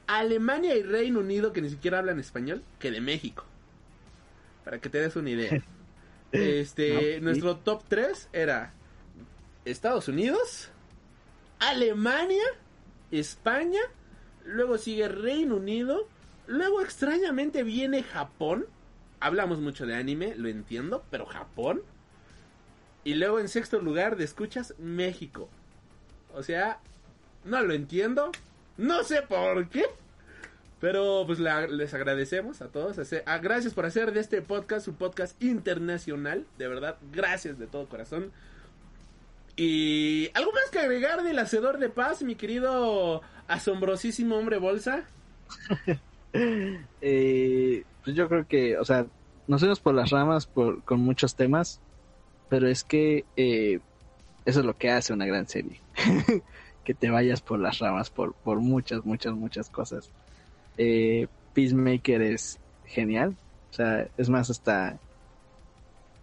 Alemania y Reino Unido que ni siquiera hablan español que de México. Para que te des una idea. Este, No, sí. nuestro top 3 era Estados Unidos, Alemania, España, luego sigue Reino Unido, luego extrañamente viene Japón. Hablamos mucho de anime, lo entiendo, pero Japón. Y luego en sexto lugar de escuchas México. O sea, no lo entiendo, no sé por qué. Pero pues les agradecemos a todos. ah, gracias por hacer de este podcast un podcast internacional. De verdad, gracias de todo corazón. Y algo más que agregar del hacedor de paz, mi querido asombrosísimo hombre bolsa. Eh, pues yo creo que, o sea, nos fuimos por las ramas por, con muchos temas, pero es que eh, eso es lo que hace una gran serie. que te vayas por las ramas por, por muchas, muchas, muchas cosas. Eh, Peacemaker es genial. O sea, es más, hasta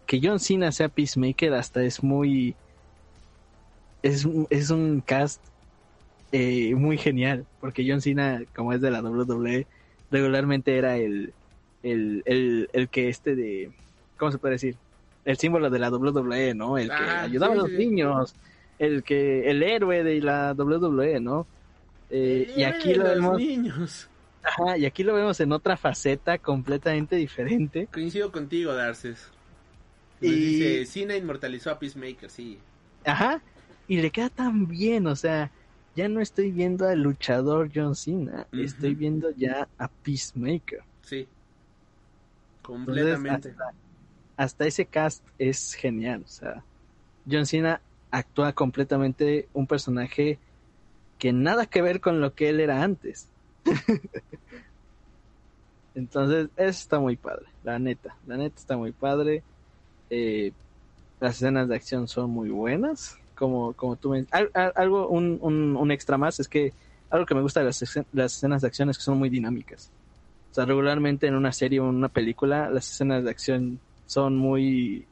que John Cena sea Peacemaker, hasta es muy. Es, es un cast eh, muy genial. Porque John Cena, como es de la WWE, regularmente era el, el, el, el que este de. ¿Cómo se puede decir? El símbolo de la WWE, ¿no? El que Ah, ayudaba sí, a los sí, niños. El que. El héroe de la WWE, ¿no? Eh, y aquí lo vemos. niños. Ajá, y aquí lo vemos en otra faceta completamente diferente. Coincido contigo, Darces. Y- dice, Cena inmortalizó a Peacemaker, sí. Ajá, y le queda tan bien, o sea, ya no estoy viendo al luchador John Cena, estoy viendo ya a Peacemaker. Sí. Entonces, Completamente. hasta, hasta ese cast es genial, o sea, John Cena actúa completamente un personaje que nada que ver con lo que él era antes. Entonces, eso está muy padre, la neta, la neta está muy padre. Eh, las escenas de acción son muy buenas, como, como tú me... al- al- algo, un, un, extra más es que algo que me gusta de las, las escenas de acción es que son muy dinámicas. O sea, regularmente en una serie o en una película las escenas de acción son muy...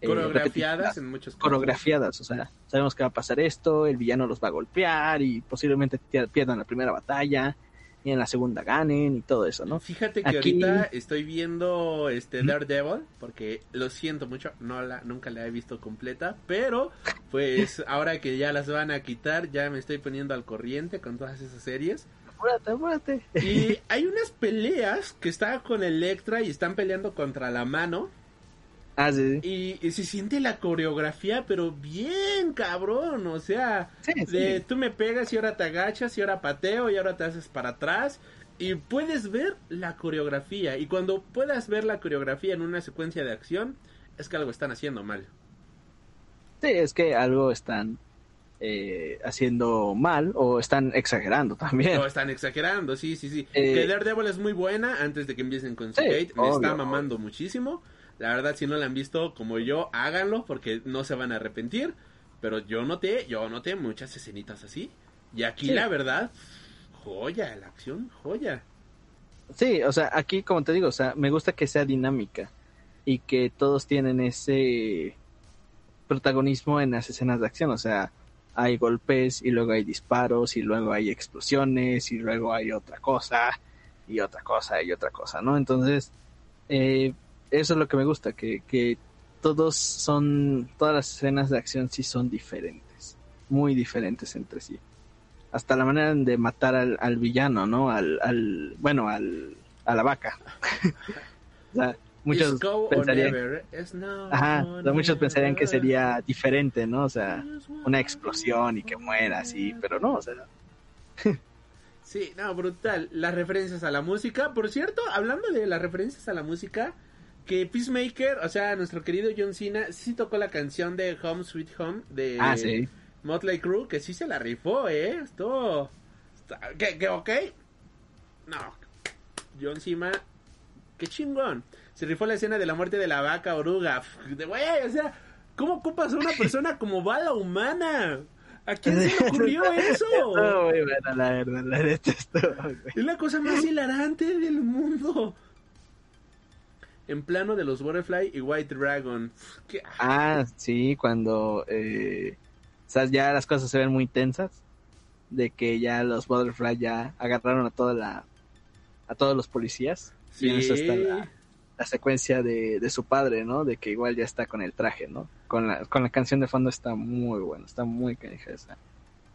eh, Coreografiadas en muchos casos. coreografiadas, o sea, sabemos que va a pasar esto, el villano los va a golpear y posiblemente pier- pierdan la primera batalla y en la segunda ganen y todo eso, ¿no? Fíjate que Aquí- ahorita estoy viendo este Daredevil, porque lo siento mucho, no la, nunca la he visto completa, pero pues ahora que ya las van a quitar, ya me estoy poniendo al corriente con todas esas series. Apúrate, apúrate. Y hay unas peleas que está con Electra y están peleando contra la mano. Ah, sí, sí. Y, y se siente la coreografía, pero bien cabrón. O sea, Sí, sí. de tú me pegas y ahora te agachas y ahora pateo y ahora te haces para atrás. Y puedes ver la coreografía. Y cuando puedas ver la coreografía en una secuencia de acción, es que algo están haciendo mal. Sí, es que algo están eh, haciendo mal o están exagerando también. No están exagerando, sí, sí, sí. Eh, que Daredevil es muy buena antes de que empiecen con Sí, Skate. Me obvio, está mamando muchísimo. La verdad, si no la han visto como yo, háganlo porque no se van a arrepentir. Pero yo noté, yo noté muchas escenitas así. Y aquí Sí. la verdad, joya, la acción, joya. Sí, o sea, aquí como te digo, o sea, me gusta que sea dinámica y que todos tienen ese protagonismo en las escenas de acción, o sea, hay golpes y luego hay disparos y luego hay explosiones y luego hay otra cosa y otra cosa y otra cosa, ¿no? Entonces, eh, eso es lo que me gusta, que, que todos son, todas las escenas de acción sí son diferentes, muy diferentes entre sí. Hasta la manera de matar al, al villano, ¿no? Al, al, bueno, al, a la vaca. o sea, muchos pensarían, now ajá, muchos pensarían que sería diferente, ¿no? O sea, una explosión y que muera así, pero no, o sea, Sí, no, brutal. Las referencias a la música. Por cierto, hablando de las referencias a la música, que Peacemaker, o sea, nuestro querido John Cena, sí tocó la canción de Home Sweet Home de ah, sí. Motley Crue, que sí se la rifó, ¿eh? Está- ¿Qué, qué, ok? No. John Cena, qué chingón. Se rifó la escena de la muerte de la vaca oruga. De güey, o sea, ¿cómo ocupas a una persona como bala humana? ¿A quién se le ocurrió eso? Estuvo muy buena, la verdad, la. Es la cosa más hilarante del mundo. En plano de los Butterfly y White Dragon. ¿Qué? Ah, sí, cuando eh, o sea, ya las cosas se ven muy tensas, de que ya los Butterfly ya agarraron a toda la a todos los policías. Y en eso está la, la secuencia de, de su padre, ¿no? De que igual ya está con el traje, ¿no? Con la, con la canción de fondo está muy bueno, está muy canija esa,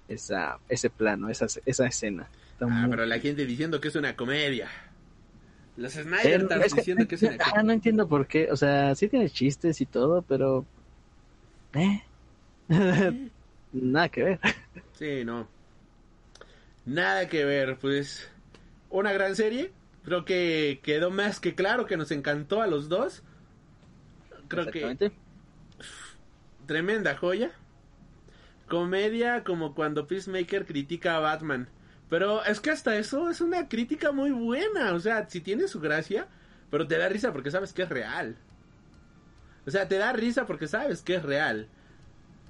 esa, ese plano, esa, esa escena. Está Ah, muy- pero la gente diciendo que es una comedia. Los Snyder están diciendo que es ah, no entiendo por qué, o sea, sí tiene chistes y todo, pero... Eh. Nada que ver. Sí, no. Nada que ver, pues. Una gran serie. Creo que quedó más que claro que nos encantó a los dos. Creo que tremenda joya. Comedia como cuando Peacemaker critica a Batman. Pero es que hasta eso es una crítica muy buena. O sea, si tiene su gracia, pero te da risa porque sabes que es real. O sea, te da risa porque sabes que es real.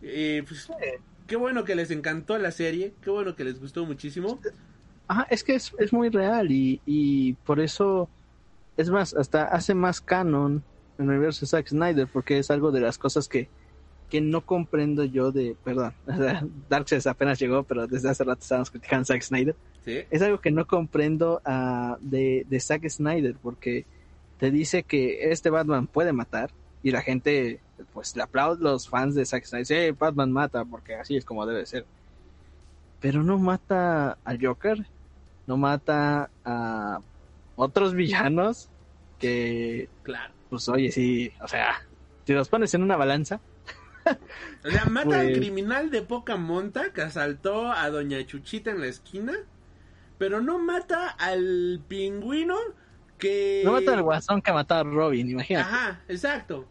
Y pues, qué bueno que les encantó la serie. Qué bueno que les gustó muchísimo. Ajá, es que es, es muy real y, y por eso, es más, hasta hace más canon el universo de Zack Snyder, porque es algo de las cosas que, que no comprendo yo de, perdón, Darkseid apenas llegó, pero desde hace rato estábamos criticando a Zack Snyder. ¿Sí? es algo que no comprendo ah, de, de Zack Snyder, porque te dice que este Batman puede matar y la gente, pues le aplaude los fans de Zack Snyder, dice, "Eh, Batman mata, porque así es como debe ser. Pero no mata al Joker, no mata a otros villanos que, Claro. pues oye, sí, o sea, si los pones en una balanza, O sea, mata al Pues- criminal de poca monta que asaltó a Doña Chuchita en la esquina. Pero no mata al pingüino que... no mata al guasón que mató a Robin, imagínate. Ajá, exacto.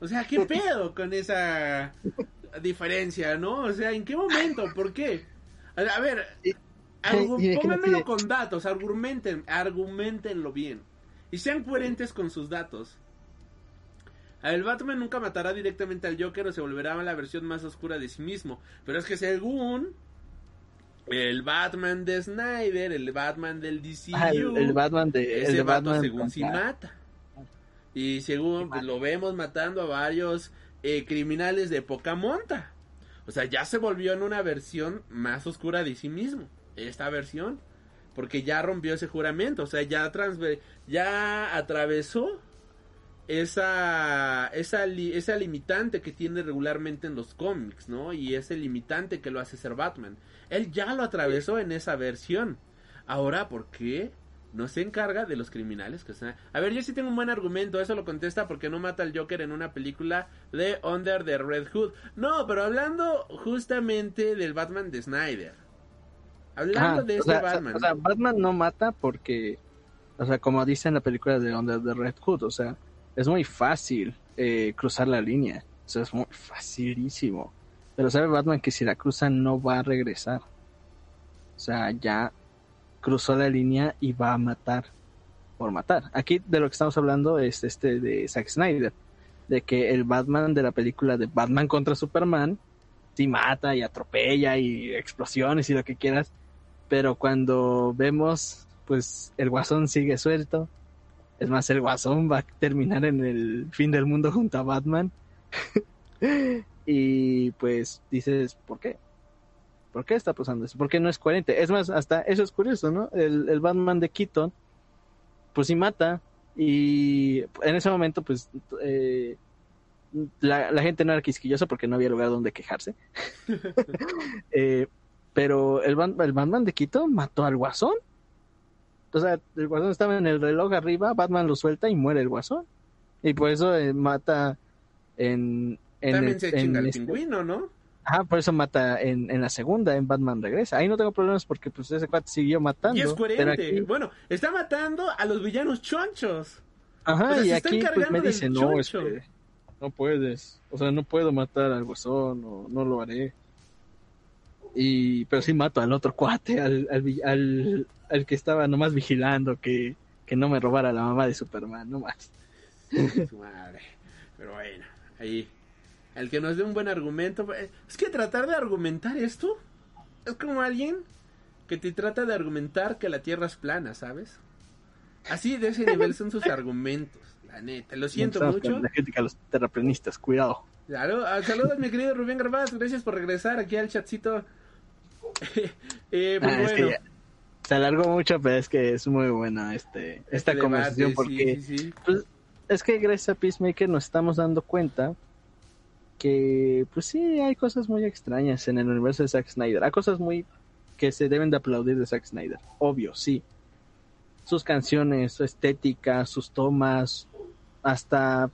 O sea, ¿qué pedo con esa diferencia, no? O sea, ¿en qué momento? ¿Por qué? A ver, pónganmelo con datos, argumenten, argumentenlo bien. Y sean coherentes con sus datos. A El Batman nunca matará directamente al Joker o se volverá la versión más oscura de sí mismo. Pero es que según el Batman de Snyder, el Batman del DCU, Ah, el, el Batman de, ese vato Batman según sí mata. Y según pues, lo vemos matando a varios eh, criminales de poca monta. O sea, ya se volvió en una versión más oscura de sí mismo. Esta versión. Porque ya rompió ese juramento. O sea, ya atravesó esa, esa, li- esa limitante que tiene regularmente en los cómics, ¿no? Y ese limitante que lo hace ser Batman. Él ya lo atravesó en esa versión. Ahora, ¿por qué no se encarga de los criminales que están... A ver, yo sí tengo un buen argumento, eso lo contesta porque no mata al Joker en una película de Under the Red Hood. No, pero hablando justamente del Batman de Snyder. Hablando Ah, de este sea, Batman. O sea, Batman no mata porque, o sea, como dice en la película de Under the Red Hood, o sea, es muy fácil eh, cruzar la línea. O sea, es muy facilísimo. Pero sabe Batman que si la cruza no va a regresar. O sea, ya cruzó la línea y va a matar por matar. Aquí de lo que estamos hablando es este de Zack Snyder, de que el Batman de la película de Batman contra Superman sí mata y atropella y explosiones y lo que quieras, pero cuando vemos pues el guasón sigue suelto, es más el guasón va a terminar en el fin del mundo junto a Batman y pues dices, ¿por qué? ¿Por qué está pasando eso? ¿Por qué no es coherente? Es más, hasta eso es curioso, ¿no? El, el Batman de Keaton, pues sí mata. Y en ese momento, pues, eh, la, la gente no era quisquillosa porque no había lugar donde quejarse. Eh, pero el, el Batman de Keaton mató al guasón. O sea, el guasón estaba en el reloj arriba, Batman lo suelta y muere el guasón. Y por eso eh, mata en... en También el- se en chinga el este- pingüino, ¿no? Ajá, por eso mata en, en la segunda, en Batman Regresa. Ahí no tengo problemas porque pues ese cuate siguió matando. Y es coherente. aquí- Bueno, está matando a los villanos chonchos. ajá, o sea, y aquí pues me dice, no, choncho". este, no puedes. O sea, no puedo matar al guasón, o no lo haré. Y, pero sí mato al otro cuate, al, al, al, al que estaba nomás vigilando que, que no me robara la mamá de Superman, no más. Su madre. Pero bueno, ahí. el que nos dé un buen argumento. Es que tratar de argumentar esto es como alguien que te trata de argumentar que la Tierra es plana, ¿sabes? Así de ese nivel son sus argumentos, la neta. Lo siento mucho. La crítica a los terraplanistas, cuidado. Claro, ah, saludos mi querido Rubén Garbaz, gracias por regresar aquí al chatcito. eh, pues Ah, es que ya- se alargó mucho, pero es que es muy buena este, esta este conversación debate, porque sí, sí, sí. pues, es que gracias a Peacemaker nos estamos dando cuenta que pues sí hay cosas muy extrañas en el universo de Zack Snyder. Hay cosas muy que se deben de aplaudir de Zack Snyder. Obvio, sí. Sus canciones, su estética, sus tomas, hasta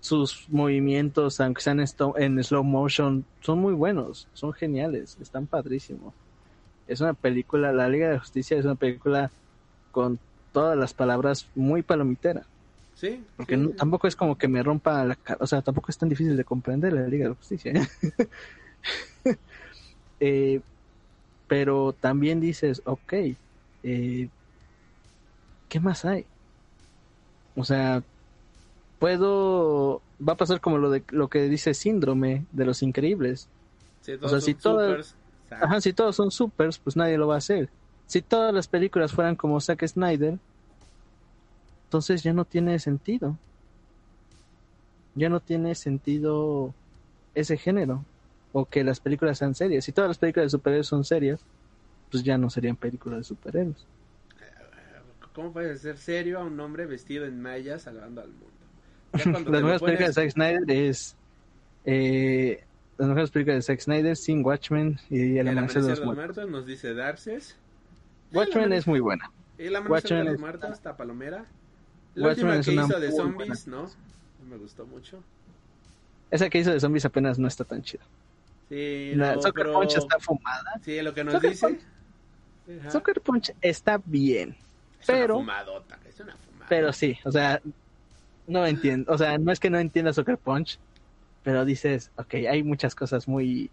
sus movimientos, aunque sean en slow motion, son muy buenos, son geniales, están padrísimos. Es una película, La Liga de Justicia es una película con todas las palabras muy palomitera. Sí, Porque sí, no- sí. tampoco es como que me rompa la cara, o sea, tampoco es tan difícil de comprender la Liga de la Justicia. ¿eh? Eh, pero también dices, ok, eh, ¿qué más hay? O sea, puedo, va a pasar como lo de lo que dice Síndrome de los Increíbles. Sí, o sea, si. Ajá, si todos son supers, pues nadie lo va a hacer. Si todas las películas fueran como Zack Snyder, entonces ya no tiene sentido. Ya no tiene sentido ese género. O que las películas sean serias. Si todas las películas de superhéroes son serias, pues ya no serían películas de superhéroes. ¿Cómo puedes ser serio a un hombre vestido en mallas salvando al mundo? Las mejores películas de pones- Zack Snyder es... eh, las mejores películas de Zack Snyder, sin Watchmen y El El Amanecer de los los Muertos. muertos nos dice Darces. Watchmen es muy buena. El amanecer de Watchmen los es- muertos, está palomera. La Watchmen última es que una hizo de zombies, ¿no? No me gustó mucho. Esa que hizo de zombies apenas no está tan chida. Sí, La no, Soccer pero- Punch está fumada. Sí, lo que nos Soccer dice. Punch-. Soccer Punch está bien, Es pero- una fumadota, es una fumada. pero sí, o sea, no entiendo, o sea, no es que no entienda Soccer Punch, pero dices, ok, hay muchas cosas muy,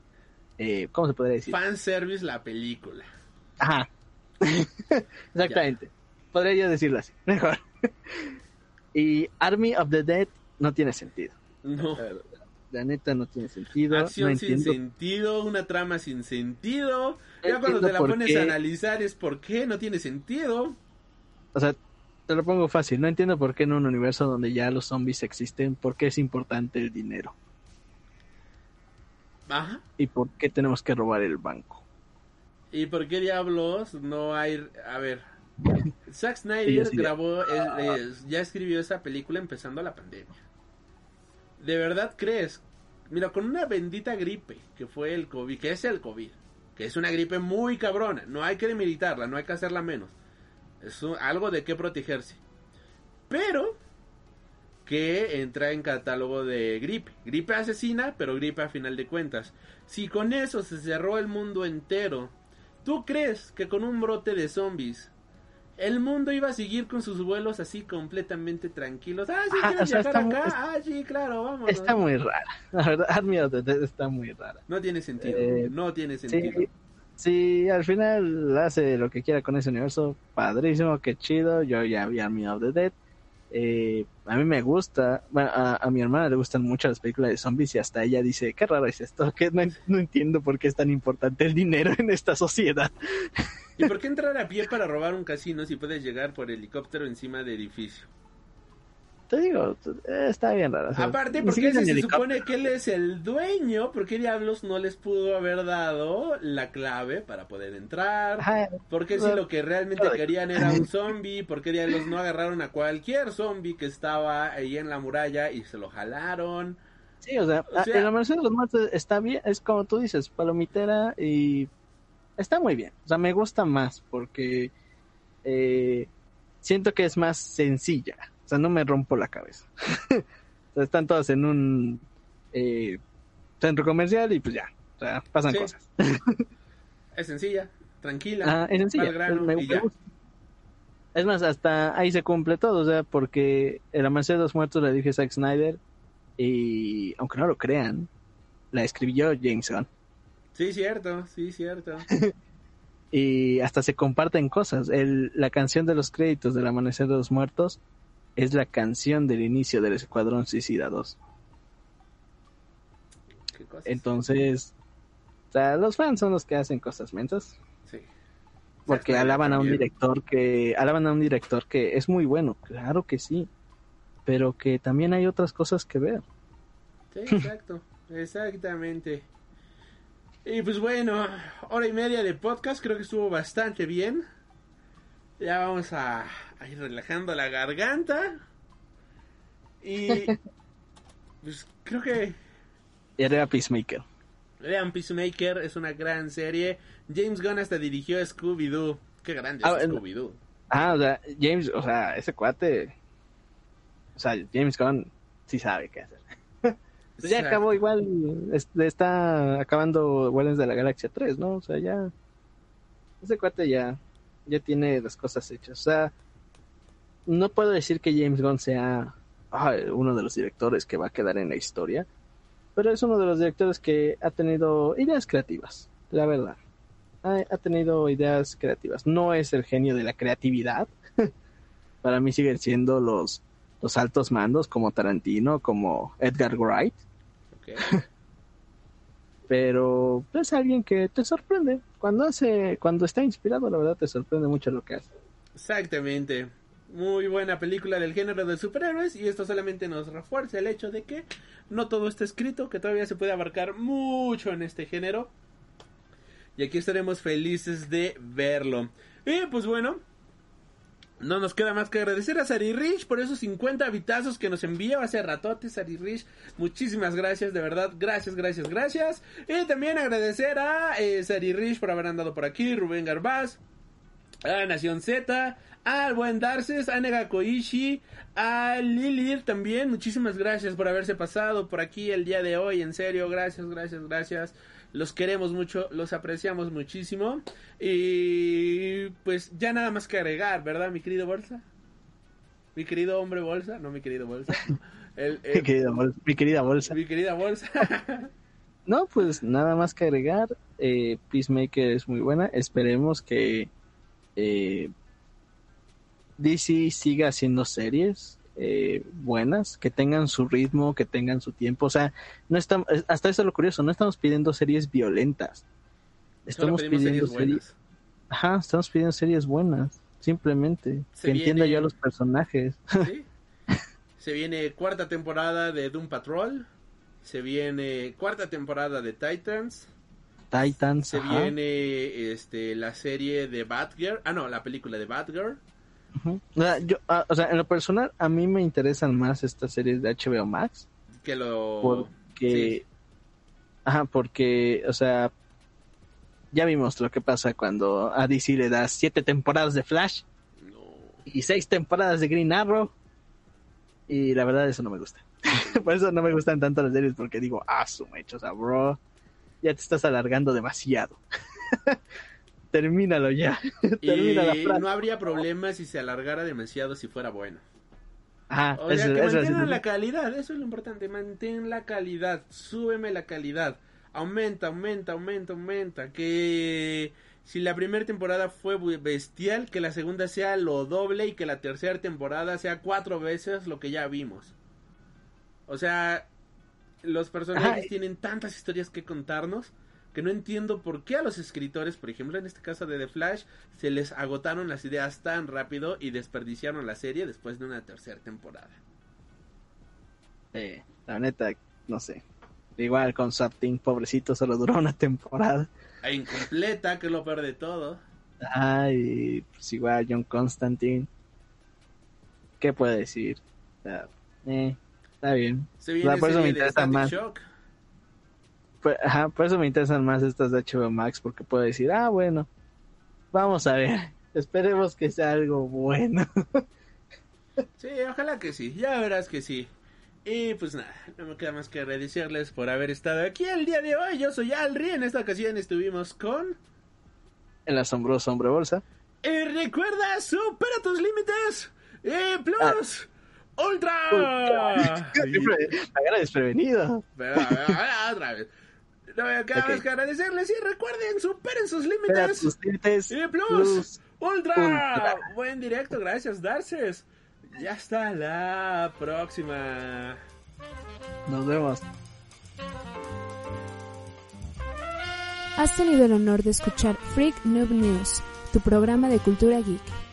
eh, ¿cómo se podría decir? Fanservice la película. Ajá, exactamente, podría yo decirlo así, mejor. y Army of the Dead no tiene sentido, No. la neta no tiene sentido, Acción no sin sentido, una trama sin sentido. No Ya cuando te la pones qué. a analizar es por qué no tiene sentido. o sea, te lo pongo fácil, no entiendo por qué en un universo donde ya los zombies existen, por qué es importante el dinero Ajá. y por qué tenemos que robar el banco. ¿Y por qué diablos no hay... A ver, Zack Snyder Sí, grabó, ya escribió esa película empezando la pandemia. ¿De verdad crees? Mira, con una bendita gripe, que fue el COVID, que es el COVID, que es una gripe muy cabrona, no hay que demilitarla, no hay que hacerla menos. Es un- algo de qué protegerse. Pero que entra en catálogo de gripe. Gripe asesina, pero gripe a final de cuentas. Si con eso se cerró el mundo entero, ¿tú crees que con un brote de zombies el mundo iba a seguir con sus vuelos así completamente tranquilos? Ah, sí, ¿quieres o sea, viajar está acá? muy- Ah, sí, claro, vamos. Está muy rara, la verdad, Dead está muy rara. No tiene sentido, Eh, no tiene sentido. Sí, sí, al final hace lo que quiera con ese universo, padrísimo, qué chido, yo ya vi Army of the Dead. Eh, a mí me gusta, a, mi hermana le gustan mucho las películas de zombies y hasta ella dice, qué raro es esto, que no entiendo por qué es tan importante el dinero en esta sociedad. ¿Y por qué entrar a pie para robar un casino si puedes llegar por helicóptero encima de edificio? Te digo, eh, está bien raro. o sea, Aparte, porque si en se supone que él es el dueño, ¿por qué diablos no les pudo haber dado la clave para poder entrar? Ajá, ¿Por qué si lo que realmente querían era un zombie? ¿Por qué diablos no agarraron a cualquier zombie que estaba ahí en la muralla y se lo jalaron? Sí, o sea, O sea- el Amanecer de los Muertos está bien, es como tú dices, palomitera y está muy bien. O sea, me gusta más porque eh, siento que es más sencilla. O sea, no me rompo la cabeza. o sea, están todas en un eh, centro comercial y pues ya, o sea, pasan Sí. cosas. Es sencilla, tranquila. Ah, es sencilla. grano me- y ya. Es más, hasta ahí se cumple todo, o sea, porque el Amanecer de los Muertos le dije a Zack Snyder y aunque no lo crean, la escribió James Gunn. Sí, cierto, sí, cierto. y hasta se comparten cosas. El, la canción de los créditos del Amanecer de los Muertos es la canción del inicio del Escuadrón Suicida 2. qué cosas. Entonces, o sea, los fans son los que hacen cosas mensas. Sí. Porque alaban a un director que alaban a un director que es muy bueno, claro que sí, pero que también hay otras cosas que ver. Sí, exacto, exactamente. Y pues bueno, hora y media de podcast, creo que estuvo bastante bien. Ya vamos a, a ir relajando la garganta. Y pues creo que era Peacemaker. vean Peacemaker, es una gran serie. James Gunn hasta dirigió Scooby-Doo. Qué grande Ah, es Scooby-Doo. Ah, o sea, James, o sea, ese cuate, o sea, James Gunn sí sabe qué hacer. Pues ya acabó igual, es- está acabando Guardians de la Galaxia 3, ¿no? O sea, ya, ese cuate ya, ya tiene las cosas hechas. O sea, no puedo decir que James Gunn sea uno de los directores que va a quedar en la historia, pero es uno de los directores que ha tenido ideas creativas, la verdad. Ha, ha tenido ideas creativas. No es el genio de la creatividad. Para mí siguen siendo los, los altos mandos como Tarantino, como Edgar Wright, pero es alguien que te sorprende. Cuando hace, cuando está inspirado, la verdad te sorprende mucho lo que hace. Exactamente. Muy buena película del género de superhéroes y esto solamente nos refuerza el hecho de que no todo está escrito, que todavía se puede abarcar mucho en este género. Y aquí estaremos felices de verlo. Y pues bueno, no nos queda más que agradecer a Sari Rich por esos 50 vitazos que nos envió hace ratote, Sari Rich. Muchísimas gracias, de verdad. Gracias, gracias, gracias. Y también agradecer a eh, Sari Rich por haber andado por aquí, Rubén Garbaz, a Nación Z, al buen Darces, a Nega Koishi, a Lilith también. Muchísimas gracias por haberse pasado por aquí el día de hoy. En serio, gracias, gracias, gracias. Los queremos mucho, los apreciamos muchísimo. Y pues ya nada más que agregar, ¿verdad, mi querido Bolsa? Mi querido hombre Bolsa, no mi querido Bolsa. El- el- Mi querida bolsa. Mi querida bolsa. mi querida Bolsa. No, pues nada más que agregar. Eh, Peacemaker es muy buena. Esperemos que eh, DC siga haciendo series eh, buenas, que tengan su ritmo, que tengan su tiempo. O sea, no estamos, hasta eso es lo curioso, no estamos pidiendo series violentas. Estamos pidiendo series ajá, estamos pidiendo series buenas, simplemente. Se que entienda viene- yo a los personajes. ¿sí? Se viene cuarta temporada de Doom Patrol. Se viene cuarta temporada de Titans. Titans, Se ajá. viene este la serie de Batgirl. Ah, no, la película de Batgirl. Ujú. O sea, yo, ah, o sea, en lo personal, a mí me interesan más estas series de HBO Max. Que lo. porque Sí. ajá porque o sea ya vimos lo que pasa cuando a DC le das siete temporadas de Flash No. y seis temporadas de Green Arrow y la verdad eso no me gusta por eso no me gustan tanto las series porque digo ah su mecho o sea bro ya te estás alargando demasiado termínalo ya. Termina la Y frase. no habría problema si se alargara demasiado si fuera bueno. ajá O sea, eso- que eso mantengan la calidad, eso es lo importante, mantén la calidad, súbeme la calidad, aumenta, aumenta, aumenta, aumenta, que si la primera temporada fue bestial, que la segunda sea lo doble y que la tercera temporada sea cuatro veces lo que ya vimos. O sea, los personajes tienen tantas historias que contarnos que no entiendo por qué a los escritores, por ejemplo en este caso de The Flash, se les agotaron las ideas tan rápido y desperdiciaron la serie después de una tercera temporada. Eh, la neta no sé igual con Sapting pobrecito solo duró una temporada E incompleta, que es lo peor de todo. Ay, pues igual John Constantine. ¿Qué puede decir? O sea, eh, está bien. Se viene por eso me interesa más. Shock. Pues, ajá, por eso me interesan más estas de HBO Max, porque puedo decir, ah, bueno, vamos a ver. Esperemos que sea algo bueno. Sí, ojalá que sí, ya verás que sí. Y pues nada, no me queda más que agradecerles por haber estado aquí el día de hoy. Yo soy Alri, en esta ocasión estuvimos con... El asombroso hombre bolsa. Y recuerda, supera tus límites. Y plus, ultra. Siempre me agarra desprevenido. Pero, ah, otra vez. Lo que acabas okay. agradecerles y recuerden, superen sus límites. Sus. Y plus, ultra. Buen directo, gracias, Darces. Ya está la próxima. Nos vemos. Has tenido el honor de escuchar Freak Noob News, tu programa de cultura geek.